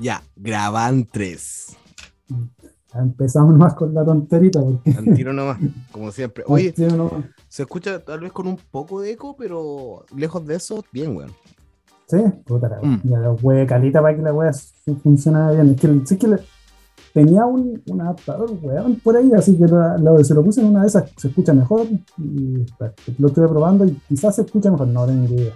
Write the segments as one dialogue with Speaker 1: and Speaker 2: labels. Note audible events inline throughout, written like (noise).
Speaker 1: Ya, graban tres.
Speaker 2: Empezamos más con la tonterita. Porque...
Speaker 1: Tiro nomás, (laughs) como siempre. Oye, se escucha tal vez con un poco de eco, pero lejos de eso, bien, weón.
Speaker 2: Sí, puta la
Speaker 1: Mm.
Speaker 2: Ya la wea calita para que la wea fu- funcionara bien. Es que, sí es que le- tenía un, un adaptador, weón, por ahí, así que la- lo- se lo puse en una de esas, se escucha mejor. Y pues, lo estuve probando y quizás se escucha mejor, no tengo idea.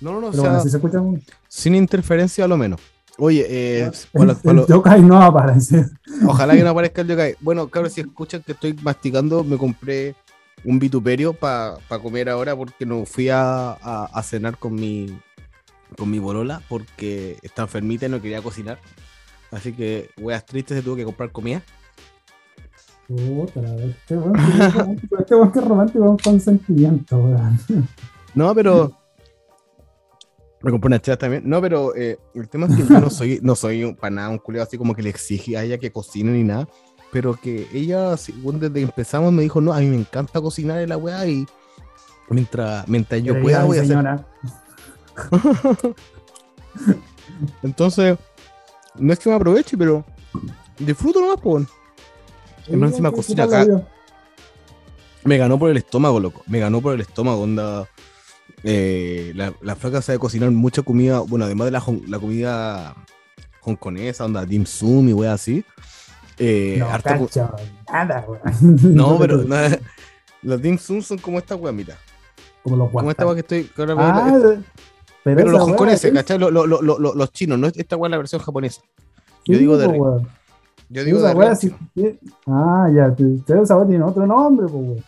Speaker 1: No, no, no, o
Speaker 2: Pero
Speaker 1: sea,
Speaker 2: bueno, si se escucha un.
Speaker 1: sin interferencia a lo menos. Oye, eh, (laughs) los-
Speaker 2: el
Speaker 1: los-
Speaker 2: yokai no aparece.
Speaker 1: ojalá que no aparezca el yokai. Bueno, claro, si escuchan que estoy masticando, me compré un vituperio para comer ahora porque no fui a, a- a cenar con mi con mi bolola porque está enfermita y no quería cocinar. Así que, weas tristes, se tuvo que comprar comida.
Speaker 2: Puta Este weón es este weón que es romántico con sentimiento, weón.
Speaker 1: No, pero. Me compré una chela también. No, pero eh, el tema es que yo no soy, no soy un- para nada un culiado así como que le exige a ella que cocine ni nada. Pero que ella, según desde que empezamos, me dijo: No, a mí me encanta cocinar en la weá y mientras, mientras yo pueda, voy a hacer. (laughs) Entonces, no es que me aproveche, pero disfruto nomás, pues. Y más encima
Speaker 2: ¿qué- qué
Speaker 1: cocina acá. Me ganó por el estómago, loco. Me ganó por el estómago, onda. Eh, la, la flaca sabe cocinar mucha comida. Bueno, además de la, la comida hongkonesa, onda dim sum y wea así. Eh,
Speaker 2: No,
Speaker 1: harta
Speaker 2: nada, weón. (laughs)
Speaker 1: no, pero no, los dim sum son como esta wea, mira.
Speaker 2: Como los
Speaker 1: Como esta wea que estoy. que ahora
Speaker 2: Ah, pero,
Speaker 1: pero los hongkoneses, ¿cachai? Lo- lo- lo- lo- los chinos, no es esta wea es la versión japonesa. Yo
Speaker 2: sí,
Speaker 1: digo de.
Speaker 2: weón.
Speaker 1: Yo digo de.
Speaker 2: sí- sí. Ah, ya, te- esa tiene otro nombre, pues,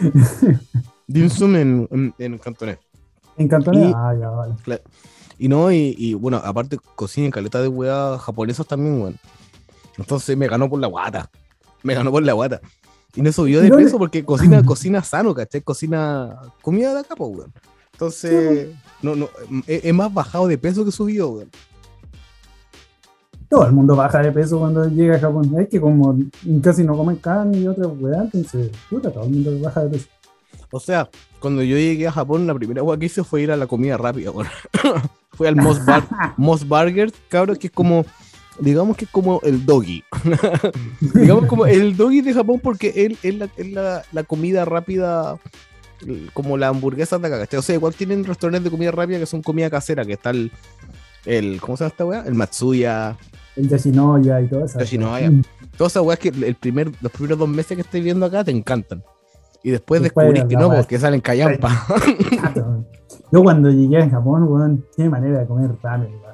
Speaker 2: (laughs) weón.
Speaker 1: Dim sum en, en, en cantonés.
Speaker 2: En cantonés.
Speaker 1: Y-
Speaker 2: Ah, ya, vale.
Speaker 1: Y no, y, y, bueno, aparte cocina en caleta de weas japonesos también, weón. Entonces me ganó por la guata. Me ganó por la guata. Y no subió de
Speaker 2: ¿Y dónde-
Speaker 1: peso porque cocina, cocina sano, ¿cachai? Cocina comida de acá, pues, weón. Entonces, no, no, es, es más bajado de peso que subió, weón.
Speaker 2: Todo el mundo baja de peso cuando llega a Japón. Es que como casi no comen carne y otras weá, entonces, puta, todo el mundo baja de peso.
Speaker 1: O sea, cuando yo llegué a Japón, la primera wea que hice fue ir a la comida rápida, weón. (laughs) Fue al Moss, Bar (laughs) Moss Burger, cabrón, que es como, digamos que es como el doggy. (laughs) digamos como el doggy de Japón porque él es la, la, la comida rápida, como la hamburguesa de acá, ¿cachai? O sea, igual tienen restaurantes de comida rápida que son comida casera, que está el, el ¿cómo se llama esta weá? El Matsuya,
Speaker 2: El Yoshinoya y todo eso.
Speaker 1: Yoshinoya. todas esas weas que el primer, los primeros dos meses que estoy viendo acá te encantan. Y después
Speaker 2: Después
Speaker 1: descubrís que no, porque salen callampa. (laughs)
Speaker 2: Yo cuando llegué a Japón, weón, qué manera de comer ramen, weón.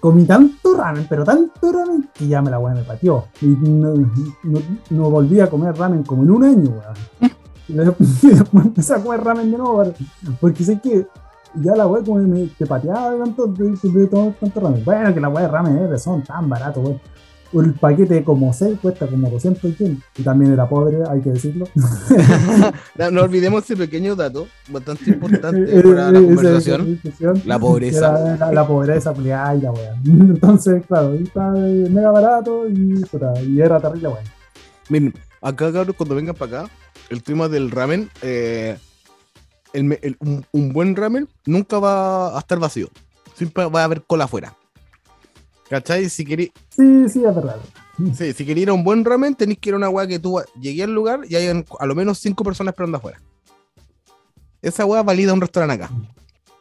Speaker 2: Comí tanto ramen, pero tanto ramen, que ya me la weá me pateó. Y no, no- no volví a comer ramen como en un año, weón. Y (laughs) después empecé a comer ramen de nuevo, weón, porque sé que ya la weá como me te pateaba de tanto, de, de- de todo tanto ramen. Bueno, que la weá de ramen es son tan barato, weón. El paquete como 6 cuesta como 200 yen. Y también era pobre, hay que decirlo. (laughs)
Speaker 1: no, no olvidemos ese pequeño dato, bastante importante (laughs)
Speaker 2: Eh,
Speaker 1: para la
Speaker 2: eh,
Speaker 1: conversación. La pobreza.
Speaker 2: era La, la pobreza aplicada y la weá. (laughs) Entonces, claro, está eh, mega barato y, y era terrible, weón.
Speaker 1: Miren, acá, cabros, cuando vengan para acá, el tema del ramen, eh, el me- el- un, un buen ramen nunca va a estar vacío. Siempre va a haber cola afuera. ¿Cachai? Si queréis
Speaker 2: Sí, sí, es verdad.
Speaker 1: sí, si queréis ir a un buen ramen, tenéis que ir a una weá que tú llegué al lugar y hay a lo menos cinco personas esperando afuera. Esa weá valida un restaurante acá.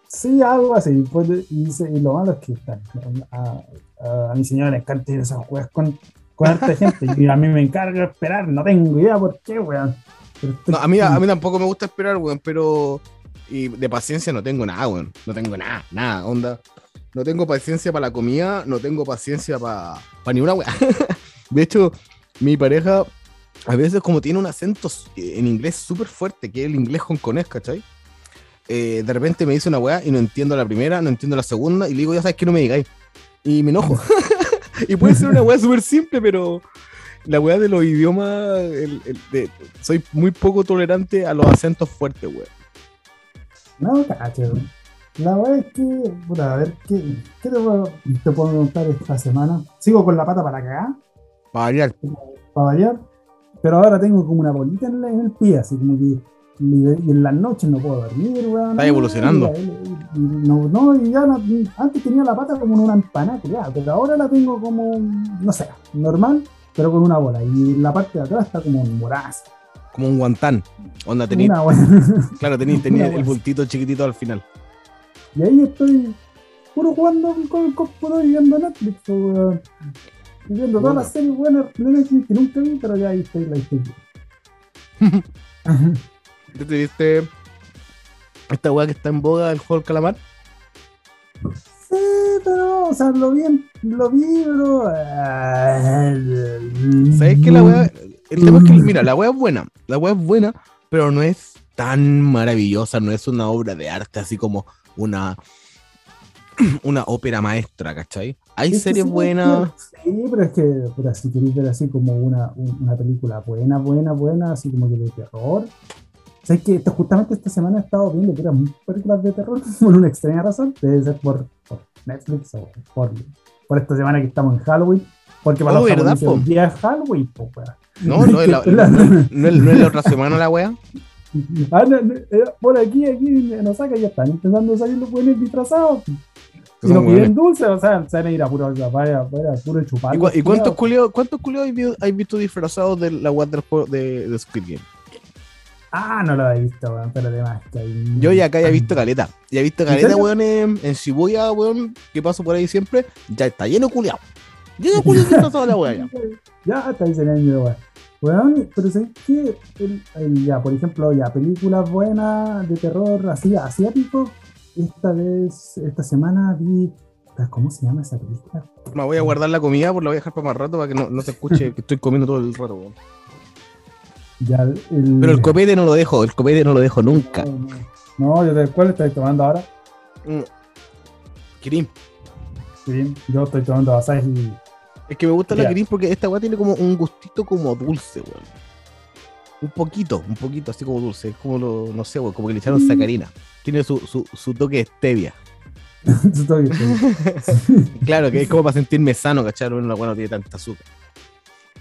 Speaker 2: Sí, algo así. pues, y, lo malo es que a, a- a mi señora le encanta ir a esas weas con, con harta (laughs) gente. Y a mí me encarga esperar, no tengo idea por qué, weón.
Speaker 1: No, a, mí, a mí tampoco me gusta esperar, weón, pero. Y de paciencia no tengo nada, weón. No tengo nada, nada, onda. No tengo paciencia para la comida, no tengo paciencia para ni una weá. (laughs) De hecho, mi pareja, a veces, como tiene un acento eh, en inglés súper fuerte, que es el inglés hongkonés, ¿cachai? Eh, de repente me dice una weá y no entiendo la primera, no entiendo la segunda, y le digo, ya sabes que no me digáis. Y me enojo. (laughs) y puede ser una weá súper simple, pero la weá de los idiomas, el- el- de- soy muy poco tolerante a los acentos fuertes, weón.
Speaker 2: No, cacho. La verdad es que, puta, a ver, ¿qué, qué te, puedo, te puedo contar esta semana? Sigo con la pata para cagar,
Speaker 1: Para variar.
Speaker 2: para variar, pero ahora tengo como una bolita en, la- en el pie, así como que y, en las noches no puedo dormir, weón.
Speaker 1: Está evolucionando.
Speaker 2: No, no, y ya no- antes tenía la pata como en una empanada, creada, pero ahora la tengo como, no sé, normal, pero con una bola. Y la parte de atrás está como moraza.
Speaker 1: Como un guantán. Onda, tení,
Speaker 2: Una buena. (laughs)
Speaker 1: claro, tení, tenía el
Speaker 2: wea.
Speaker 1: bultito chiquitito al final.
Speaker 2: Y ahí estoy puro jugando con el computador y viendo Netflix, weón. Y viendo todas las series buenas de Netflix que nunca vi, pero ya ahí estoy, la.
Speaker 1: ¿Ya (laughs) te viste esta weá que está en boga del juego del calamar?
Speaker 2: Sí, pero, o sea, lo vi, en- lo vi, pero.
Speaker 1: ¿Sabes que la weá? El tema es que, mira, la weá es buena. La weá es buena, pero no es tan maravillosa. No es una obra de arte así como una. (clears throat) Una ópera maestra, ¿cachai? Hay
Speaker 2: Es que
Speaker 1: series
Speaker 2: sí,
Speaker 1: buenas.
Speaker 2: Sí, pero es que, pero si queréis ver así como una, un- una película buena, buena, buena, así como que de terror. ¿Sabes que esto- justamente esta semana he estado viendo puras películas de terror (laughs) por una extraña razón? Debe ser por, por Netflix o por, por esta semana que estamos en Halloween. Porque para
Speaker 1: Oh,
Speaker 2: los
Speaker 1: ¿verdad, po?
Speaker 2: día es Halloween, po.
Speaker 1: No, no es la, (laughs) no, es- no es- no es la otra semana la weá. (laughs)
Speaker 2: Ah, no, no, eh, por aquí, aquí en Osaka ya están empezando a salir los buenos disfrazados. Y no piden dulce, o sea, se van a ir a puro, vaya, puro chupar.
Speaker 1: ¿Y, cuántos culiados cuántos culiados hay, vi- hay visto disfrazados de la juego de, de Squid Game?
Speaker 2: Ah, no lo he visto, weón, pero además que hay...
Speaker 1: Yo ya acá ya he visto caleta. Ya he visto
Speaker 2: ¿En
Speaker 1: caleta, weón, en, en Shibuya, weón, que paso por ahí siempre. Ya está lleno de culiados. Lleno (laughs) disfrazados de la weá ya.
Speaker 2: Ya está diseñando, weón. Weón, pero ¿sabes qué? El- el- ya, por ejemplo, ya, películas buenas de terror así asiático. Esta vez, esta semana vi. ¿Cómo se llama esa película?
Speaker 1: Me voy a guardar la comida, pues la voy a dejar para más rato para que no, no se escuche (laughs) que estoy comiendo todo el rato, weón.
Speaker 2: Ya, el,
Speaker 1: Pero el copete no lo dejo, el copete no lo dejo nunca.
Speaker 2: No, no. No, yo de cuál estoy tomando ahora.
Speaker 1: Mm. Kirin.
Speaker 2: Sí, yo estoy tomando Asahi.
Speaker 1: Es que me gusta la
Speaker 2: Ya.
Speaker 1: Kirin porque esta weá tiene como un gustito como dulce, weón. Un poquito, un poquito así como dulce. Es como lo, no sé, weón, como que le echaron sacarina. Tiene su, su, su toque de stevia. (laughs)
Speaker 2: Estoy- estoy- (laughs)
Speaker 1: Claro, que es como para sentirme sano, ¿cachai? Una weá no tiene tanta azúcar.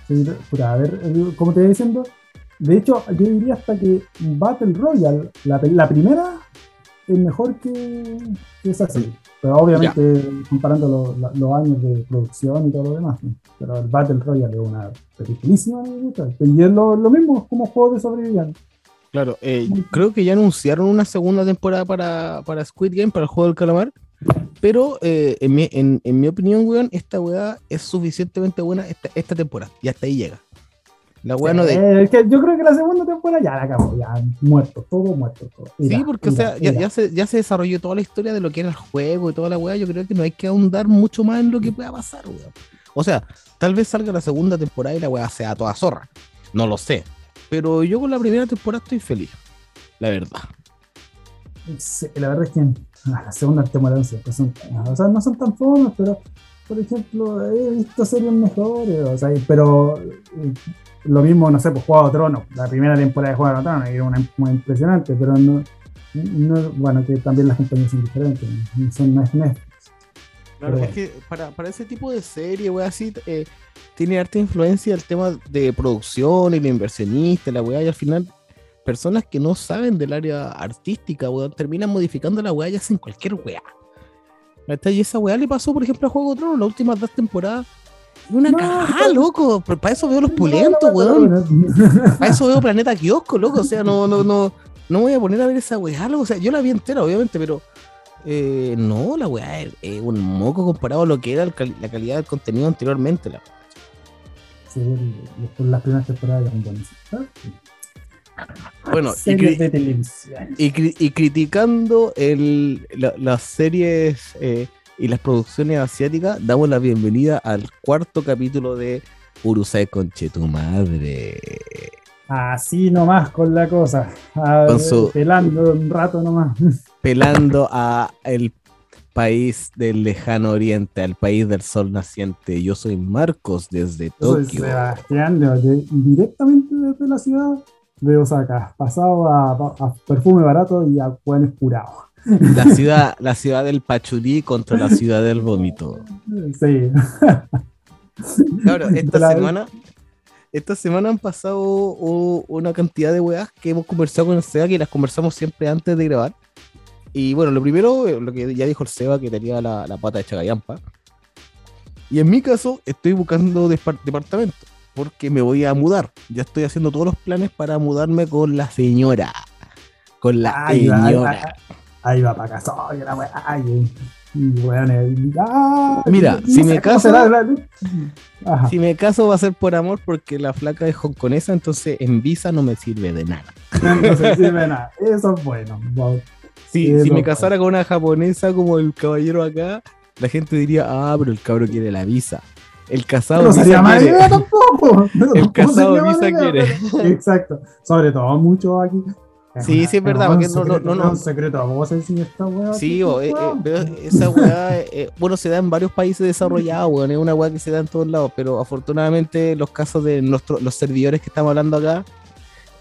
Speaker 2: Sí, puta, a ver, como te iba diciendo, de hecho, yo diría hasta que Battle Royale, la, la primera, es mejor que, que esa serie. Pero obviamente, comparando los años de producción y todo lo demás. ¿no? Pero el Battle Royale es una peliculísima. gusta. Y es lo, lo mismo como juego de sobreviviente.
Speaker 1: Claro, eh, creo que ya anunciaron una segunda temporada para, para Squid Game, para el juego del calamar. Pero eh, en, mi, en, en mi opinión, weón, esta weá es suficientemente buena esta, esta temporada. Y hasta ahí llega. La weá no de.
Speaker 2: Eh, es que yo creo que la segunda temporada ya la acabó, ya muerto, todo muerto. Todo.
Speaker 1: Sí, porque o sea, ya, se, ya se desarrolló toda la historia de lo que era el juego y toda la weá. Yo creo que no hay que ahondar mucho más en lo que pueda pasar, weón. O sea, tal vez salga la segunda temporada y la weá sea toda zorra. No lo sé. Pero yo con la primera temporada estoy feliz. La verdad.
Speaker 2: Sí, la verdad es que ah, la segunda temporada siempre son, o sea, no son tan fomes, pero por ejemplo, he visto series mejores, o sea, pero eh, lo mismo, no sé, pues Juego de Tronos, la primera temporada de Juego de Tronos era una, una impresionante, pero no, no, bueno, que también las compañías son diferentes, no, son, no es Netflix.
Speaker 1: Claro, es que para, para ese tipo de serie, weá, así, eh, tiene harta influencia el tema de producción y el inversionista, la weá, y al final, personas que no saben del área artística, weón, terminan modificando la weá y hacen cualquier weá. Y esa weá le pasó, por ejemplo, a Juego de Tronos, las últimas dos temporadas. Una
Speaker 2: No,
Speaker 1: cagada,
Speaker 2: pero-
Speaker 1: loco. Pero Para eso veo los pulentos, weón. Para eso veo Planeta Kiosco, loco. O sea, no, no, no, no me voy a poner a ver esa weá, loco. O sea, yo la vi entera, obviamente, pero eh, no, la weá es, un moco comparado a lo que era cal- la calidad del contenido anteriormente. La...
Speaker 2: Sí, después las primeras temporadas eran buenísimas.
Speaker 1: Bueno, y,
Speaker 2: Series
Speaker 1: cri-
Speaker 2: de televisión.
Speaker 1: y cri- y criticando el, la- las series eh, y las producciones asiáticas, damos la bienvenida al cuarto capítulo de Urusai Conche tu madre.
Speaker 2: Así nomás con la cosa. A
Speaker 1: Con su-
Speaker 2: Pelando un rato nomás. (laughs)
Speaker 1: pelando a el país del lejano oriente, al país del sol naciente. Yo soy Marcos desde
Speaker 2: Yo soy
Speaker 1: Tokio.
Speaker 2: Sebastián, de- directamente desde la ciudad de Osaka. Pasado a, a perfume barato y a buenos curados.
Speaker 1: La ciudad, la ciudad del Pachurí contra la ciudad del vómito.
Speaker 2: Sí.
Speaker 1: Claro, esta
Speaker 2: La-
Speaker 1: semana, esta semana han pasado oh, una cantidad de weas que hemos conversado con el SEA, que las conversamos siempre antes de grabar. Y bueno, lo primero, eh, lo que ya dijo el Seba, que tenía la, la pata de Chagayampa. Y en mi caso, estoy buscando depar- departamento, porque me voy a mudar. Ya estoy haciendo todos los planes para mudarme con la señora. Con la
Speaker 2: ahí
Speaker 1: señora.
Speaker 2: Ahí va para casa. Ay, la weá, ay, eh, ay,
Speaker 1: Mira,
Speaker 2: no
Speaker 1: si me caso-
Speaker 2: será Ajá.
Speaker 1: Si me caso va a ser por amor, porque la flaca es hongkonesa, entonces en visa no me sirve de nada. (laughs)
Speaker 2: No se sirve nada. Eso es bueno. Wow. Sí,
Speaker 1: si me casara con una japonesa como el caballero acá, la gente diría, ah, pero el cabro quiere la visa. El casado
Speaker 2: No sería mala idea tampoco. (laughs)
Speaker 1: El casado visa quiere.
Speaker 2: pero- Exacto. Sobre todo mucho aquí.
Speaker 1: Sí, sí, es verdad, porque no- no- no, no.
Speaker 2: Un secreto a voces y esta weá.
Speaker 1: Sí, o, eh, eh, esa weá, eh, bueno, se da en varios países desarrollados, weón, es una weá que se da en todos lados, pero afortunadamente los casos de nuestros los servidores que estamos hablando acá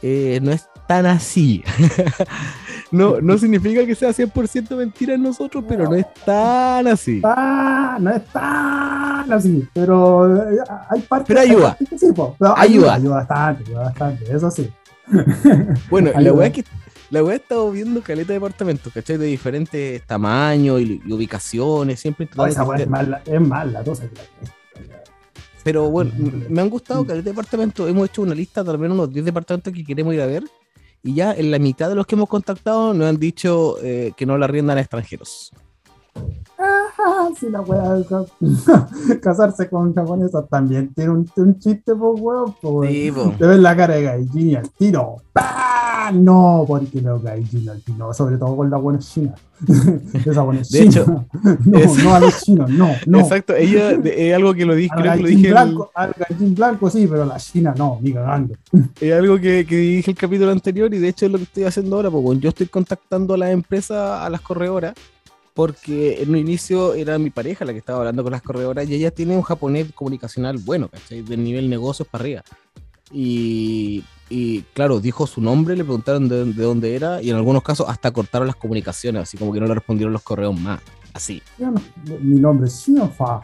Speaker 1: eh, no es tan así. (laughs) no, no significa que sea 100% mentira en nosotros, pero no es tan así.
Speaker 2: Ah, no es tan así, pero eh, hay partes.
Speaker 1: Pero Ayuda. ayuda.
Speaker 2: Ayuda bastante, ayuda bastante, eso sí.
Speaker 1: Bueno, (laughs) la weá que la weá he estado viendo caleta de departamentos, ¿cachai? De diferentes tamaños y, y ubicaciones, siempre
Speaker 2: No,
Speaker 1: intentando
Speaker 2: esa weá es
Speaker 1: estén-
Speaker 2: más, la- es cosa
Speaker 1: Pero bueno, me han gustado caleta de departamentos. Hemos hecho una lista de al menos unos 10 departamentos que queremos ir a ver. Y ya en la mitad de los que hemos contactado nos han dicho eh, que no la arriendan a extranjeros. (laughs)
Speaker 2: Sí, la ca- (laughs) casarse con japonesas también tiene un, un chiste, pues, weón. weón.
Speaker 1: Sí.
Speaker 2: Te ves la cara de Gaijin y al tiro. ¡Pah! No, porque los Gaijin al tiro, sobre todo con la buena china. (laughs) Esa buena
Speaker 1: De
Speaker 2: china.
Speaker 1: hecho,
Speaker 2: no,
Speaker 1: es-
Speaker 2: no a los chinos, no, no.
Speaker 1: Exacto, ella es algo que lo dije, creo que lo dije el-
Speaker 2: blanco, al Gaijin blanco sí, pero la China no, ni cagando.
Speaker 1: es algo que, que dije el capítulo anterior y de hecho es lo que estoy haciendo ahora, porque yo estoy contactando a las empresas, a las corredoras, porque en un inicio era mi pareja la que estaba hablando con las corredoras y ella tiene un japonés comunicacional bueno, ¿cachai? Del nivel negocios para arriba. Y, y, claro, dijo su nombre, le preguntaron de, de dónde era y en algunos casos hasta cortaron las comunicaciones, así como que no le respondieron los correos más. Así,
Speaker 2: mi nombre es Xinofa.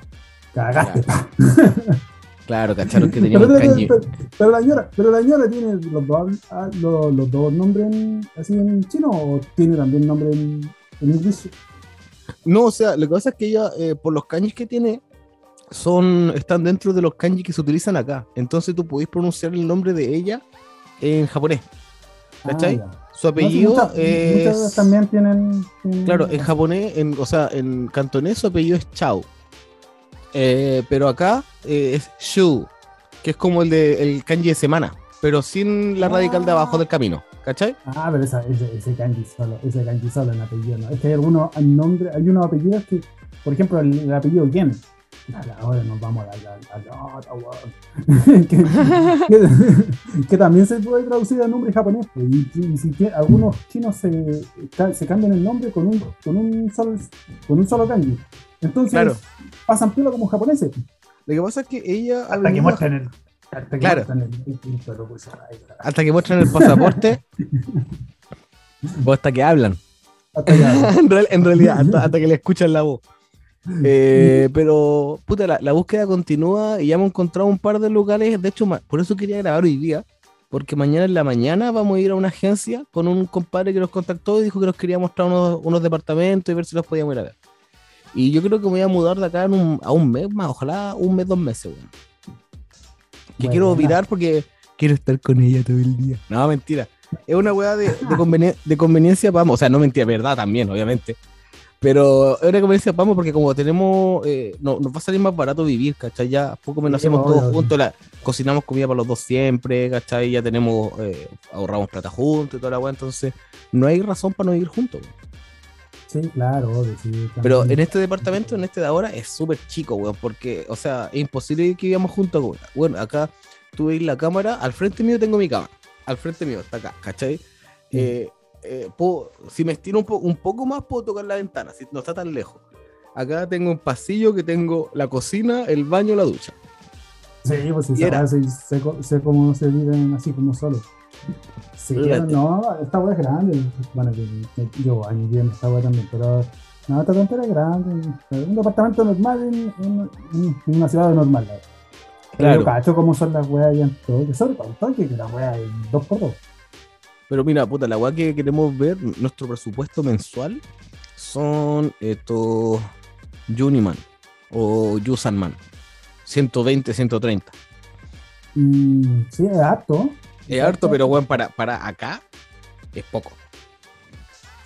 Speaker 2: Cagaste, pa. (laughs)
Speaker 1: claro, cacharon que tenía
Speaker 2: Pero,
Speaker 1: un
Speaker 2: pero,
Speaker 1: kanji.
Speaker 2: pero- pero la señora, pero la señora tiene los dos, ah, los, los dos nombres en- así en chino o tiene también nombre en, en inglés.
Speaker 1: No, o sea, lo que pasa es que ella, eh, por los kanjis que tiene, son, están dentro de los kanjis que se utilizan acá. Entonces tú podés pronunciar el nombre de ella en japonés. ¿Cachai?
Speaker 2: Ah.
Speaker 1: Su apellido
Speaker 2: No, muchas-
Speaker 1: es.
Speaker 2: muchas también tienen. tienen-
Speaker 1: Claro, en japonés, en, o sea, en cantonés su apellido es Chao. Eh, pero acá eh, es Shu, que es como el de el kanji de semana, pero sin la radical de abajo del camino. ¿Cachai?
Speaker 2: Ah, pero esa, ese, ese kanji solo, ese kanji solo en apellido, ¿no? Es que hay algunos nombres, hay unos apellidos que, por ejemplo, el, el apellido Gen. Ahora- nos vamos a la, a que, que- que también se puede traducir al nombre japonés. pues, Y, y si tie- algunos chinos se, se cambian el nombre con un, con un, solo, con un solo kanji. Entonces
Speaker 1: Claro.
Speaker 2: pasan piola como japoneses.
Speaker 1: Lo que pasa es que ella. ha
Speaker 2: Hasta que muestran el. Hasta que
Speaker 1: Claro.
Speaker 2: Ay,
Speaker 1: Hasta que muestran el pasaporte. (laughs) o hasta que hablan.
Speaker 2: hasta (laughs)
Speaker 1: en, real- en realidad, hasta, hasta que le escuchan la voz. (laughs) Eh, pero, puta, la, la búsqueda continúa y ya hemos encontrado un par de locales. De hecho, por eso quería grabar hoy día, porque mañana en la mañana vamos a ir a una agencia con un compadre que nos contactó y dijo que nos quería mostrar unos, unos departamentos y ver si los podíamos ir a ver. Y yo creo que me voy a mudar de acá en un- a un mes más, ojalá un mes, dos meses, weón. Que quiero virar porque quiero estar con ella todo el día. No, mentira. Es una weá de, de, conveni- de conveniencia ambos. O sea, no mentira, verdad también, obviamente. Pero es una conveniencia ambos porque como tenemos, eh, no, nos va a salir más barato vivir, ¿cachai? Ya poco menos hacemos
Speaker 2: obvio.
Speaker 1: todos juntos, la, cocinamos comida para los dos siempre, ¿cachai? Ya tenemos, eh, ahorramos plata juntos y toda la weá, entonces no hay razón para no vivir juntos.
Speaker 2: Sí, claro, obvio, sí.
Speaker 1: Pero en este departamento, en este de ahora, es súper chico, weón, porque, o sea, es imposible que vivamos juntos, weón. Bueno, acá tú veis la cámara, al frente mío tengo mi cámara, al frente mío, está acá, ¿cachai? Eh, eh, puedo- si me estiro un, po- un poco más, puedo tocar la ventana, si no está tan lejos. Acá tengo un pasillo que tengo la cocina, el baño, la ducha.
Speaker 2: Sí, pues sí,
Speaker 1: Y era-
Speaker 2: sé, sé, sé cómo se viven así como solo. Sí, no, esta weá es grande. Bueno, yo años viviendo esta weá también, pero no, esta tontera es grande. Un departamento normal en, en- en una ciudad normal. verdad. Pero
Speaker 1: Claro.
Speaker 2: Yo cacho cómo son las weas allá en todo, que sobre todo en Tokio, que la wea es dos por dos.
Speaker 1: Pero mira, puta, la weá que queremos ver, nuestro presupuesto mensual son estos Juniman o Yusanman. 120, 130.
Speaker 2: Mm, sí, es harto.
Speaker 1: Es harto, pero bueno, para, para acá es poco.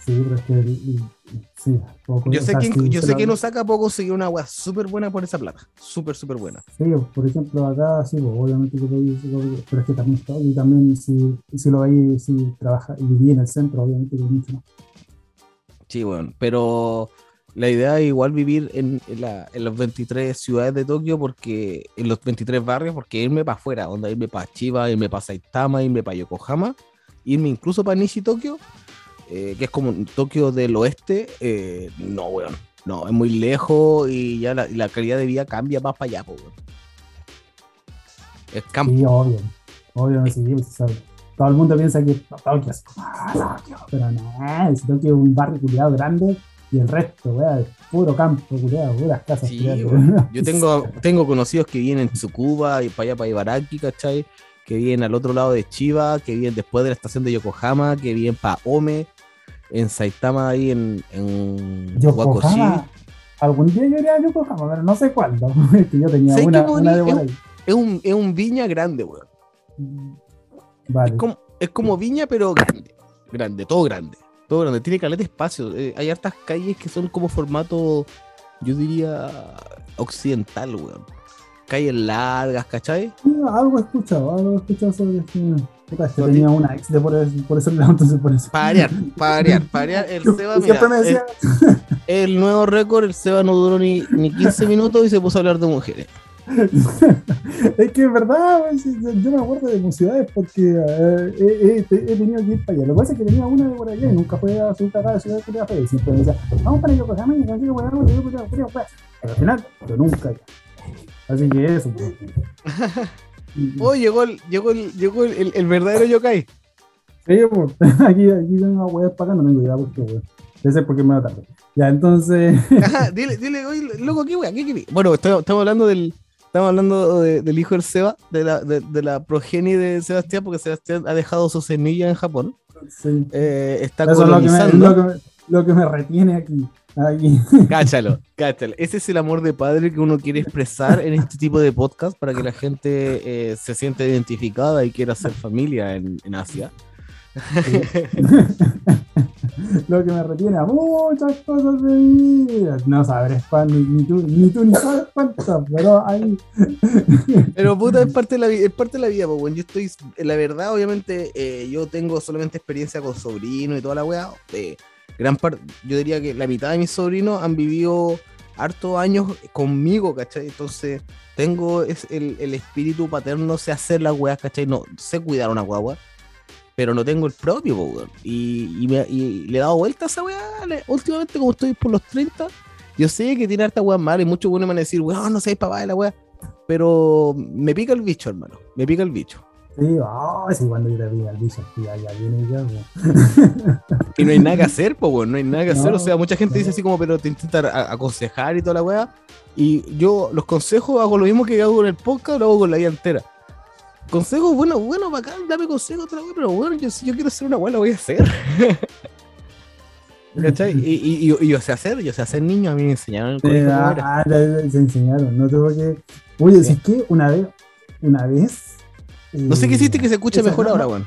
Speaker 2: Sí, pero es que. el- Sí, poco.
Speaker 1: Yo sé que,
Speaker 2: sí,
Speaker 1: yo sé
Speaker 2: la-
Speaker 1: que no saca poco conseguir una weá súper buena por esa plata. Súper, súper buena.
Speaker 2: Sí, por ejemplo, acá sí, pues, obviamente que podéis- pero es que también está, y también si, si lo veis, si trabaja y viví en el centro, obviamente que es mucho más.
Speaker 1: Sí, bueno, pero la idea es igual vivir en, la- en los 23 ciudades de Tokio, porque en los 23 barrios, porque irme para afuera, onda, irme para Chiba, irme para Saitama, irme para Yokohama, irme incluso para Nishi Tokio, eh, que es como Tokio del oeste, eh, no, weón, no, es muy lejos y ya la, calidad de vida cambia más para allá, po, weón. Es campo.
Speaker 2: Sí, obvio, obvio, sí, pues, o sea, todo el mundo piensa que Tokio es ah, Tokio, pero no, si Tokio es un barrio culiado grande y el resto, weá, es puro campo culiado, puras casas
Speaker 1: Sí. Yo tengo, tengo conocidos que viven en Tsukuba y para allá, para Ibaraki, ¿cachai? Que viven al otro lado de Chiba, que viven después de la estación de Yokohama, que viven para Ome, en Saitama, ahí en, en Wakoshi.
Speaker 2: Yokohama, algún día yo iría a Yokohama, pero no sé cuándo, (laughs) es que yo tenía
Speaker 1: ¿Sabes
Speaker 2: una, una de ahí.
Speaker 1: Es un, es un viña grande, weón.
Speaker 2: Vale.
Speaker 1: Es como, es como viña, pero grande. Grande, todo grande. Todo grande. Tiene caleta de espacio. Eh, hay hartas calles que son como formato, yo diría, occidental, weón. Calles largas, ¿cachai?
Speaker 2: Sí, algo he escuchado, algo he escuchado sobre esto. Puta, es que
Speaker 1: No,
Speaker 2: tenía una ex de por eso, por daba, entonces por eso.
Speaker 1: Variar, para variar. El (laughs) Seba,
Speaker 2: siempre
Speaker 1: mira, El nuevo récord, el Seba no duró ni, ni 15 minutos y se puso a hablar de mujeres. (laughs)
Speaker 2: es que es verdad, yo, me acuerdo de mis ciudades porque eh, he, he- he tenido que ir para allá. Lo que pasa es que tenía una de por allá y nunca fue a su ciudad de Curia Fe. Siempre me decía, vamos para Yokohama y consigo por algo, yo Curia Fe. Pero al final, yo nunca. Así que eso, pues. (laughs)
Speaker 1: Oh, llegó el, llegó el, llegó el, el- el verdadero yokai.
Speaker 2: Sí, pues, (laughs) aquí, aquí tengo una weá para acá, no tengo idea por qué, weón. Debe ser porque me va tarde. Ya, entonces.
Speaker 1: Ajá, dile, dile, oye, loco, ¿qué wea? ¿Qué querés? Bueno, estoy- estamos hablando del. Estamos hablando de- del hijo del Seba, de la, de, de la progenie de Sebastián, porque Sebastián ha dejado su semilla en Japón.
Speaker 2: sí.
Speaker 1: Eh, está
Speaker 2: Eso es lo que, me, es
Speaker 1: colonizando.
Speaker 2: lo, que me, lo que me retiene aquí. aquí. (laughs)
Speaker 1: Cáchalo, cáchalo. Ese es el amor de padre que uno quiere expresar en este tipo de podcast para que la gente eh, se sienta identificada y quiera hacer familia en, en Asia. (laughs)
Speaker 2: lo que me retiene a muchas cosas de mi vida. No sabrás cuán, ni, tú, ni tú ni sabes cuántas, pero ahí. (laughs)
Speaker 1: Pero puta, es parte de la, es parte de la vida, pues. Yo estoy, la verdad, obviamente, eh, yo tengo solamente experiencia con sobrinos y toda la weá. eh, gran parte, yo diría que la mitad de mis sobrinos han vivido hartos años conmigo, ¿cachai? Entonces, tengo es el, el espíritu paterno, sé hacer las weas, ¿cachai? No sé cuidar una guagua, pero no tengo el propio. Y, y, me- y le he dado vuelta a esa weá. últimamente, como estoy por los 30, yo sé que tiene harta weá mal y muchos buenos van a decir, weón, no sé papá de la weá. Pero me pica el bicho, hermano. Me pica el bicho.
Speaker 2: Sí, oh, sí, cuando yo te vi al bicho, ya, ya viene ya. (laughs)
Speaker 1: Y no hay nada que hacer, pues, weón. No hay nada que hacer. O sea, mucha gente
Speaker 2: no.
Speaker 1: dice así como, pero te intenta aconsejar y toda la weá. Y yo los consejos hago lo mismo que hago con el podcast, lo hago con la vida entera. Consejos, bueno, bueno, bacán, dame consejos, otra weá, pero bueno, yo, si yo quiero hacer una la voy a hacer. (laughs) ¿Cachai? Y, y, y- y yo sé hacer, yo sé hacer niño, a mí me enseñaron en el
Speaker 2: Sí,
Speaker 1: colegio
Speaker 2: ah, se enseñaron, no tuvo que. Oye,
Speaker 1: Sí.
Speaker 2: si es que una vez, una vez.
Speaker 1: No sé qué hiciste que se escuche
Speaker 2: esa-
Speaker 1: mejor ahora, weón.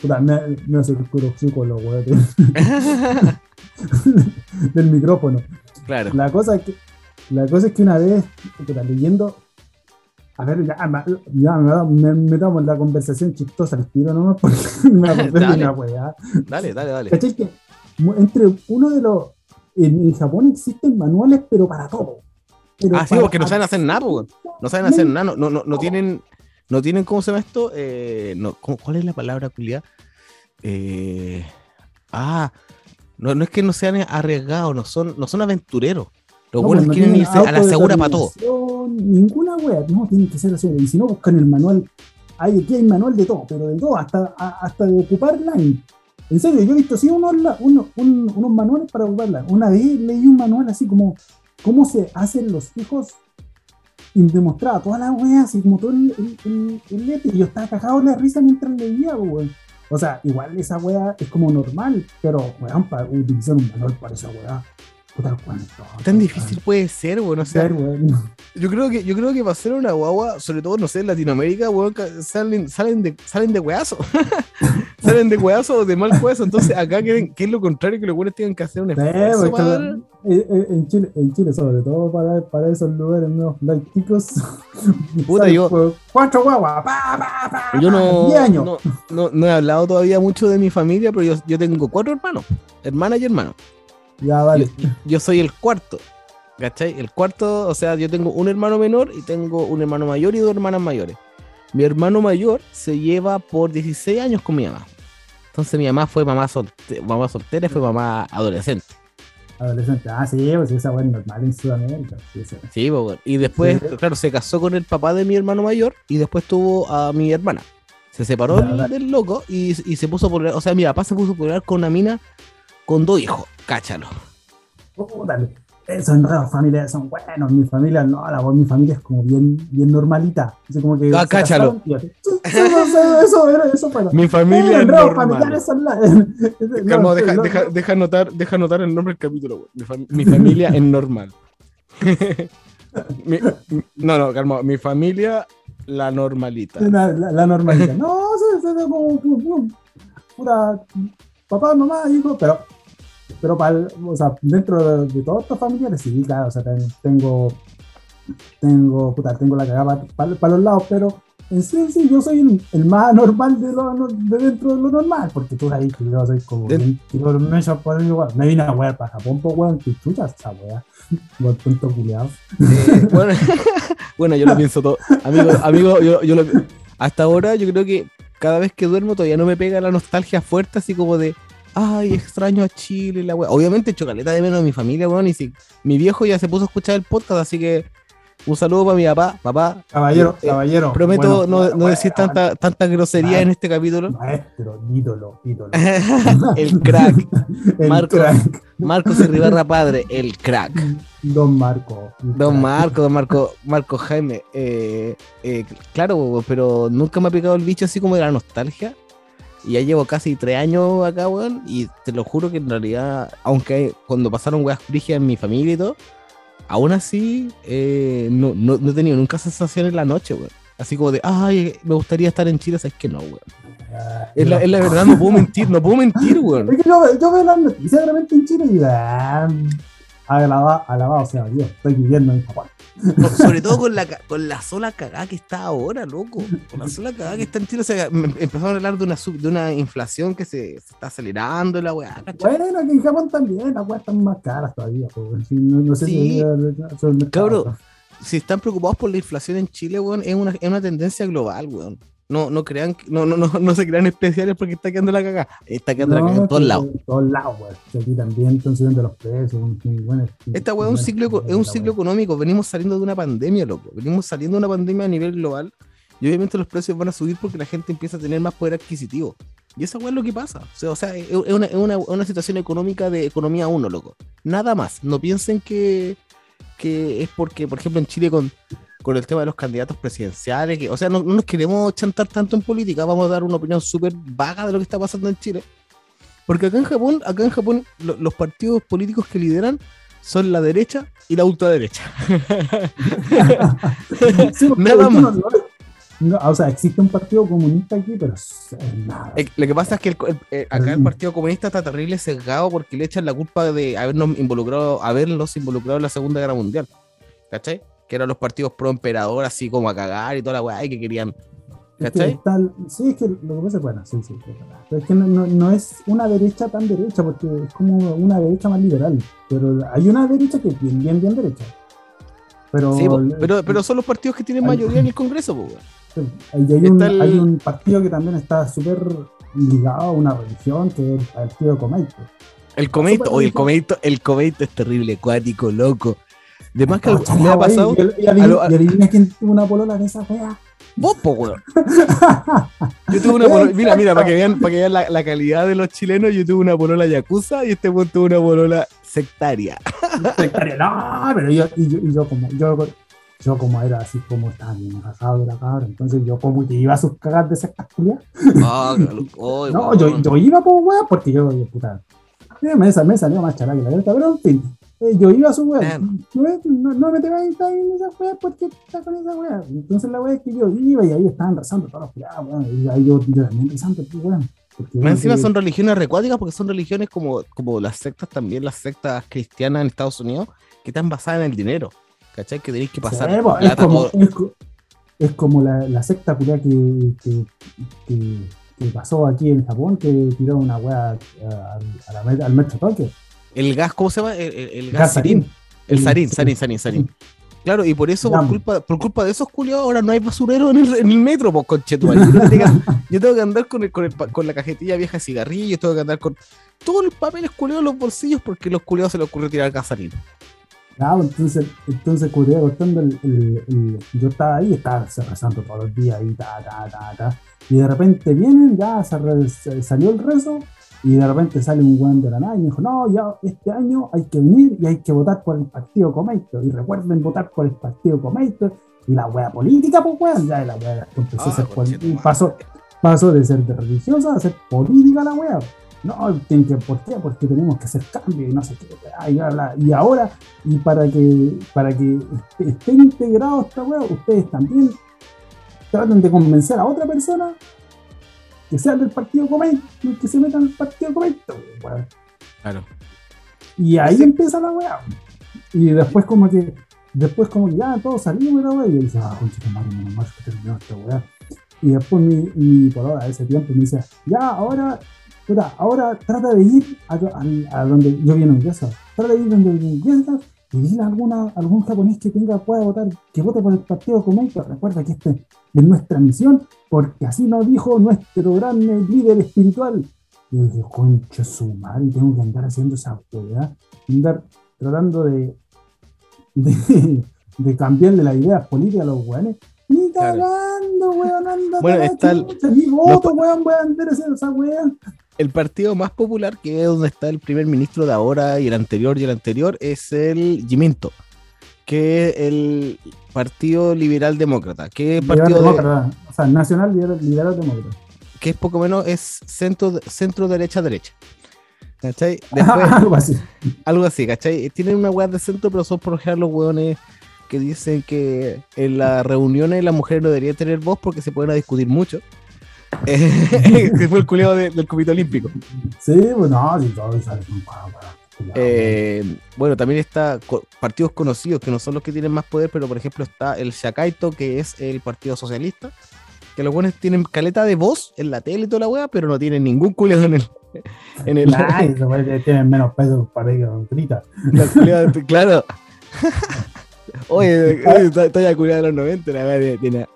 Speaker 2: Puta, me, me hace el los weones (laughs) del micrófono.
Speaker 1: claro.
Speaker 2: La cosa es que, la cosa es que una vez, puta, leyendo, a ver, ya, ya me, me metamos en la conversación chistosa al tiro nomás porque (laughs) me (laughs)
Speaker 1: Dale.
Speaker 2: una weá.
Speaker 1: Dale, dale, dale.
Speaker 2: ¿Cachai? Que entre uno de los. En, en Japón existen manuales, pero para todo. Pero
Speaker 1: Ah, sí, porque no saben hacer nada, po, weón. No saben hacer nada, no, no, no, no tienen, no tienen, ¿cómo se llama esto? Eh, no, ¿cómo- ¿Cuál es la palabra, culiá? Eh, ah, no, no es que no sean arriesgados, no son, no son aventureros. Los
Speaker 2: No,
Speaker 1: buenos
Speaker 2: pues, no
Speaker 1: quieren
Speaker 2: tienen
Speaker 1: irse a la segura para todo.
Speaker 2: Ninguna wea, no, tienen que ser así. Y si no, buscan el manual. Hay, aquí hay manual de todo, pero de todo, hasta, a- hasta de ocupar line. En serio, yo he visto así unos, la- unos, un- unos manuales para ocupar line. Una vez leí un manual así como cómo se hacen los hijos y me mostraba todas las weas, así como todo el, el, el, el lete, y yo estaba cagado de la risa mientras leía, weón. O sea, igual esa weá es como normal, pero weón, para utilizar un manual para esa weá. Puta cuánto.
Speaker 1: Tan difícil puede ser, weón. O sea, yo creo que, yo creo que para ser una guagua, sobre todo, no sé, en Latinoamérica, weón, salen, salen de, salen de weazo. (laughs) salen de weazo o de mal weazo. Entonces, acá quieren, que es lo contrario, que los weones tengan que hacer un esfuerzo para-
Speaker 2: la- eh, eh, en, Chile, en Chile, sobre todo para, para esos lugares medio laiticos. (laughs)
Speaker 1: Puta,
Speaker 2: salen,
Speaker 1: yo-
Speaker 2: pues, Cuatro guaguas, pa, pa, pa,
Speaker 1: Yo
Speaker 2: pa,
Speaker 1: no,
Speaker 2: diez años.
Speaker 1: no, no, no he hablado todavía mucho de mi familia, pero yo, yo tengo cuatro hermanos, hermana y hermano.
Speaker 2: Ya,
Speaker 1: Yo,
Speaker 2: vale.
Speaker 1: yo soy el cuarto, ¿cachai? El cuarto, o sea, yo tengo un hermano menor y tengo un hermano mayor y dos hermanas mayores. Mi hermano mayor se lleva por 16 años con mi mamá. Entonces mi mamá fue mamá, solte- mamá soltera y fue mamá adolescente.
Speaker 2: Adolescente. Ah, sí, pues esa es normal en Sudamérica. Sí, sí.
Speaker 1: Weón. y después,
Speaker 2: Sí.
Speaker 1: claro, se casó con el papá de mi hermano mayor y después tuvo a mi hermana. Se separó del loco y, y se puso por o sea, mi papá se puso por con una mina con dos hijos, cáchalo.
Speaker 2: Puta, esos enredos familiares son buenos. Mi familia, no, la voz, mi familia es como bien, bien normalita. Así como que
Speaker 1: Ah, cáchalo.
Speaker 2: casaron Eso, eso, eso.
Speaker 1: Mi
Speaker 2: Eh,
Speaker 1: familia es
Speaker 2: enredos
Speaker 1: normal.
Speaker 2: familiares son la. (laughs)
Speaker 1: Calma,
Speaker 2: no,
Speaker 1: deja,
Speaker 2: no,
Speaker 1: deja, deja anotar, deja anotar el nombre del capítulo, güey. Mi, fam- mi familia es normal. Mi- no, no, calma. Mi familia, la normalita.
Speaker 2: La, la, la normalidad. No, se, se, se- como, como- puta, papá, mamá, hijo, pero, pero para, o sea, dentro de, de todas estas familiares, sí, claro, o sea, ten- tengo, tengo, puta, tengo la cagada para los lados, pero en sí, en sí, yo soy el, el más (laughs) normal de, lo, de dentro de lo normal, porque tú sabes que yo soy como
Speaker 1: De-
Speaker 2: mecha por weón. Me vine a wear para Japón, pues weón, que chuchas esa wea, (laughs) por tonto culiado.
Speaker 1: Eh, (laughs) bueno, bueno, yo lo pienso todo. Amigo, amigo yo, yo lo, hasta ahora yo creo que cada vez que duermo todavía no me pega la nostalgia fuerte, así como de, ay, extraño a Chile, la wea. Obviamente chocoleta de menos a mi familia, weón, y si mi viejo ya se puso a escuchar el podcast, así que un saludo para mi papá, papá.
Speaker 2: Caballero,
Speaker 1: Eh,
Speaker 2: caballero.
Speaker 1: Prometo
Speaker 2: bueno,
Speaker 1: no,
Speaker 2: bueno,
Speaker 1: no decir tanta, tanta grosería en este capítulo.
Speaker 2: Maestro, ídolo, ídolo. (laughs)
Speaker 1: el crack.
Speaker 2: El
Speaker 1: Marco.
Speaker 2: crack,
Speaker 1: Marcos Ribarra padre, el crack.
Speaker 2: Don Marco.
Speaker 1: Don. Marco, don Marco, Marco Jaime. eh, eh, claro, pero nunca me ha pegado el bicho así como de la nostalgia. Y ya llevo casi tres años acá, weón. Y te lo juro que en realidad, aunque cuando pasaron weas frigias en mi familia y todo, aún así eh, no, no, no he tenido nunca sensación en la noche, weón. Así como de, ay, me gustaría estar en Chile, sabes que no, weón. Es la, es la verdad, no puedo mentir, no puedo mentir, weón.
Speaker 2: Es que yo, yo veo las noticias de repente en Chile y digo, ah, alabado, alabado sea Dios, estoy viviendo en Japón.
Speaker 1: Sobre todo con la, con la sola cagada que está ahora, loco. Con la sola cagada que está en Chile. O sea, me- empezaron a hablar de una, sub- de una inflación que se, se está acelerando, la weá.
Speaker 2: Bueno, aquí en Japón también, las weas están más caras todavía. sí, no, no sé
Speaker 1: Sí.
Speaker 2: si.
Speaker 1: Cabrón. Si están preocupados por la inflación en Chile, weón, es una, es una tendencia global, weón. No, no crean, no, no, no, (laughs) no se crean especiales porque está quedando la cagada. Está quedando la cagada en todos lados.
Speaker 2: En todos lados, weón. Aquí también están subiendo los precios. un- un buen-
Speaker 1: Esta weá es un ciclo, es un ciclo económico. Venimos saliendo de una pandemia, loco. Venimos saliendo de una pandemia a nivel global. Y obviamente los precios van a subir porque la gente empieza a tener más poder adquisitivo. Y esa weá es lo que pasa. O sea, o sea, es una, es una- una situación económica de economía uno, loco. Nada más. No piensen que, que es porque, por ejemplo, en Chile con, con el tema de los candidatos presidenciales, que, o sea, no, no nos queremos chantar tanto en política, vamos a dar una opinión súper vaga de lo que está pasando en Chile. Porque acá en Japón, acá en Japón, lo- los partidos políticos que lideran son la derecha y la ultraderecha. (laughs)
Speaker 2: Sí,
Speaker 1: Nada
Speaker 2: no-
Speaker 1: más.
Speaker 2: no- no, o sea, existe un partido comunista aquí, pero nada.
Speaker 1: Eh, Lo que pasa es que el- el- eh, acá el Partido Comunista está terrible sesgado porque le echan la culpa de habernos involucrado, haberlos involucrado en la Segunda Guerra Mundial. ¿Cachai? Que eran los partidos pro emperador, así como a cagar y toda la weá, y que querían.
Speaker 2: Es que
Speaker 1: ¿Cachai?
Speaker 2: sí, es que lo que pasa es bueno, sí, sí, es. Pero es que no, no- no es una derecha tan derecha, porque es como una derecha más liberal. Pero hay una derecha que es bien, bien, bien derecha. Pero,
Speaker 1: Sí, pero, pero son los partidos que tienen
Speaker 2: Ay.
Speaker 1: mayoría en el Congreso,
Speaker 2: sí, y hay, un,
Speaker 1: está el-
Speaker 2: hay un partido que también está súper ligado a una religión, que es el partido Comeito.
Speaker 1: El comeito, oye, el comeito, el comeito es terrible, cuático, loco. De más que me ha pasado.
Speaker 2: Y, y adivina,
Speaker 1: a lo- a-
Speaker 2: y adivina quién tuvo una polola de esa wea.
Speaker 1: Vos, po, weón. (laughs) Yo tuve una polola, mira, mira, para que vean, para que vean la, la calidad de los chilenos, yo tuve una polola yakuza y este weón tuvo una polola sectaria. (laughs)
Speaker 2: Sectaria, no, pero yo, y yo, y yo como, yo, yo como era así como estaba bien arrasado de la cabra, entonces yo como que iba a sus cagas de sectas culiadas.
Speaker 1: Ah, oh, (laughs)
Speaker 2: no, yo, yo, iba por weá porque yo, puta, eh, me, salió más chala que la verdad, pero en fin, eh, yo iba a su weá. No, no me tengo que en esa weá porque está con esa weá. Entonces la weá es que yo iba y ahí estaban rezando todos los weón. Y ahí yo, yo también rezando, pues, weón.
Speaker 1: Más encima son religiones recuáticas porque son religiones como, como las sectas también, las sectas cristianas en Estados Unidos, que están basadas en el dinero. ¿Cachai? Que tenéis que pasar.
Speaker 2: es, como, es, como, la, la secta que, que, que, pasó aquí en Japón, que tiró una weá al metro Tokio.
Speaker 1: El gas, ¿cómo se llama? El, gas, sarín. El sarín, sarín, sarín, sarín. Claro, y por eso, por culpa, por culpa de esos culiados, ahora no hay basurero en el, en el metro, pues, conchetual. Yo, tengo que andar con, el, con, el, con, la cajetilla vieja de cigarrillos, tengo que andar con todos los papeles culiados en los bolsillos porque los culiados se les ocurrió tirar gasolina.
Speaker 2: Claro, entonces, entonces cuando el, el, yo estaba ahí, estaba rezando todos los días y ta, ta, ta, ta. Y de repente vienen, ya se, salió el rezo, y de repente sale un weón de la nada y me dijo, no, ya este año hay que venir y hay que votar por el partido Comeito. Y recuerden votar por el partido Comeito. Y la wea política, pues weón, ya la wea empezó a ser pasó, pasó de ser de religiosa a ser política la wea. No, que, ¿por qué? Porque tenemos que hacer cambio y no sé qué. Y ahora, y para que, para que esté integrado esta wea, ustedes también traten de convencer a otra persona que sean del partido Comento, que se metan el partido Comento.
Speaker 1: Claro.
Speaker 2: Y ahí empieza la weá. Y después como que, después como que ya todos salimos de la weá. Y yo dije, ah, concha de madre, menos mal que terminó esta weá. Y después mi, mi ahora ese tiempo me dice, ya, ahora, ahora trata de ir a, a, donde yo vivo en casa. Trata de ir donde mi casa dile a alguna, algún japonés que tenga, pueda votar, que vote por el partido Comento. Recuerda que este es nuestra misión porque así nos dijo nuestro gran líder espiritual. Y yo dije, concha su madre, tengo que andar haciendo esa autoridad, andar tratando de, de, cambiarle las ideas políticas a los weones. Ni cagando, weón, anda.
Speaker 1: Bueno, está el.
Speaker 2: Mi voto, weón, voy a andar haciendo esa weón.
Speaker 1: El partido más popular, que es donde está el primer ministro de ahora y el anterior y el anterior, es el Jiminto que es el Partido Liberal Demócrata. Que es partido
Speaker 2: demócrata, o sea, Nacional Liberal, Demócrata.
Speaker 1: Que es poco menos es centro, centro derecha derecha. ¿Cachai? (laughs)
Speaker 2: algo así.
Speaker 1: Algo así, ¿cachai? Tienen una weá de centro, pero son por ejemplo los weones que dicen que en las reuniones las mujeres no deberían tener voz porque se pueden discutir mucho. (laughs) que fue el culiado del Comité Olímpico.
Speaker 2: Sí, pues no, sí, todo sale
Speaker 1: eh, bueno, también está partidos conocidos que no son los que tienen más poder, pero por ejemplo está el Shakaito, que es el Partido Socialista, que los buenos tienen caleta de voz en la tele y toda la weá, pero no tienen ningún culiado en el. En el (laughs)
Speaker 2: tienen menos peso para que grita.
Speaker 1: claro. (laughs) Oye, (laughs) estoy a de los 90, la verdad tiene.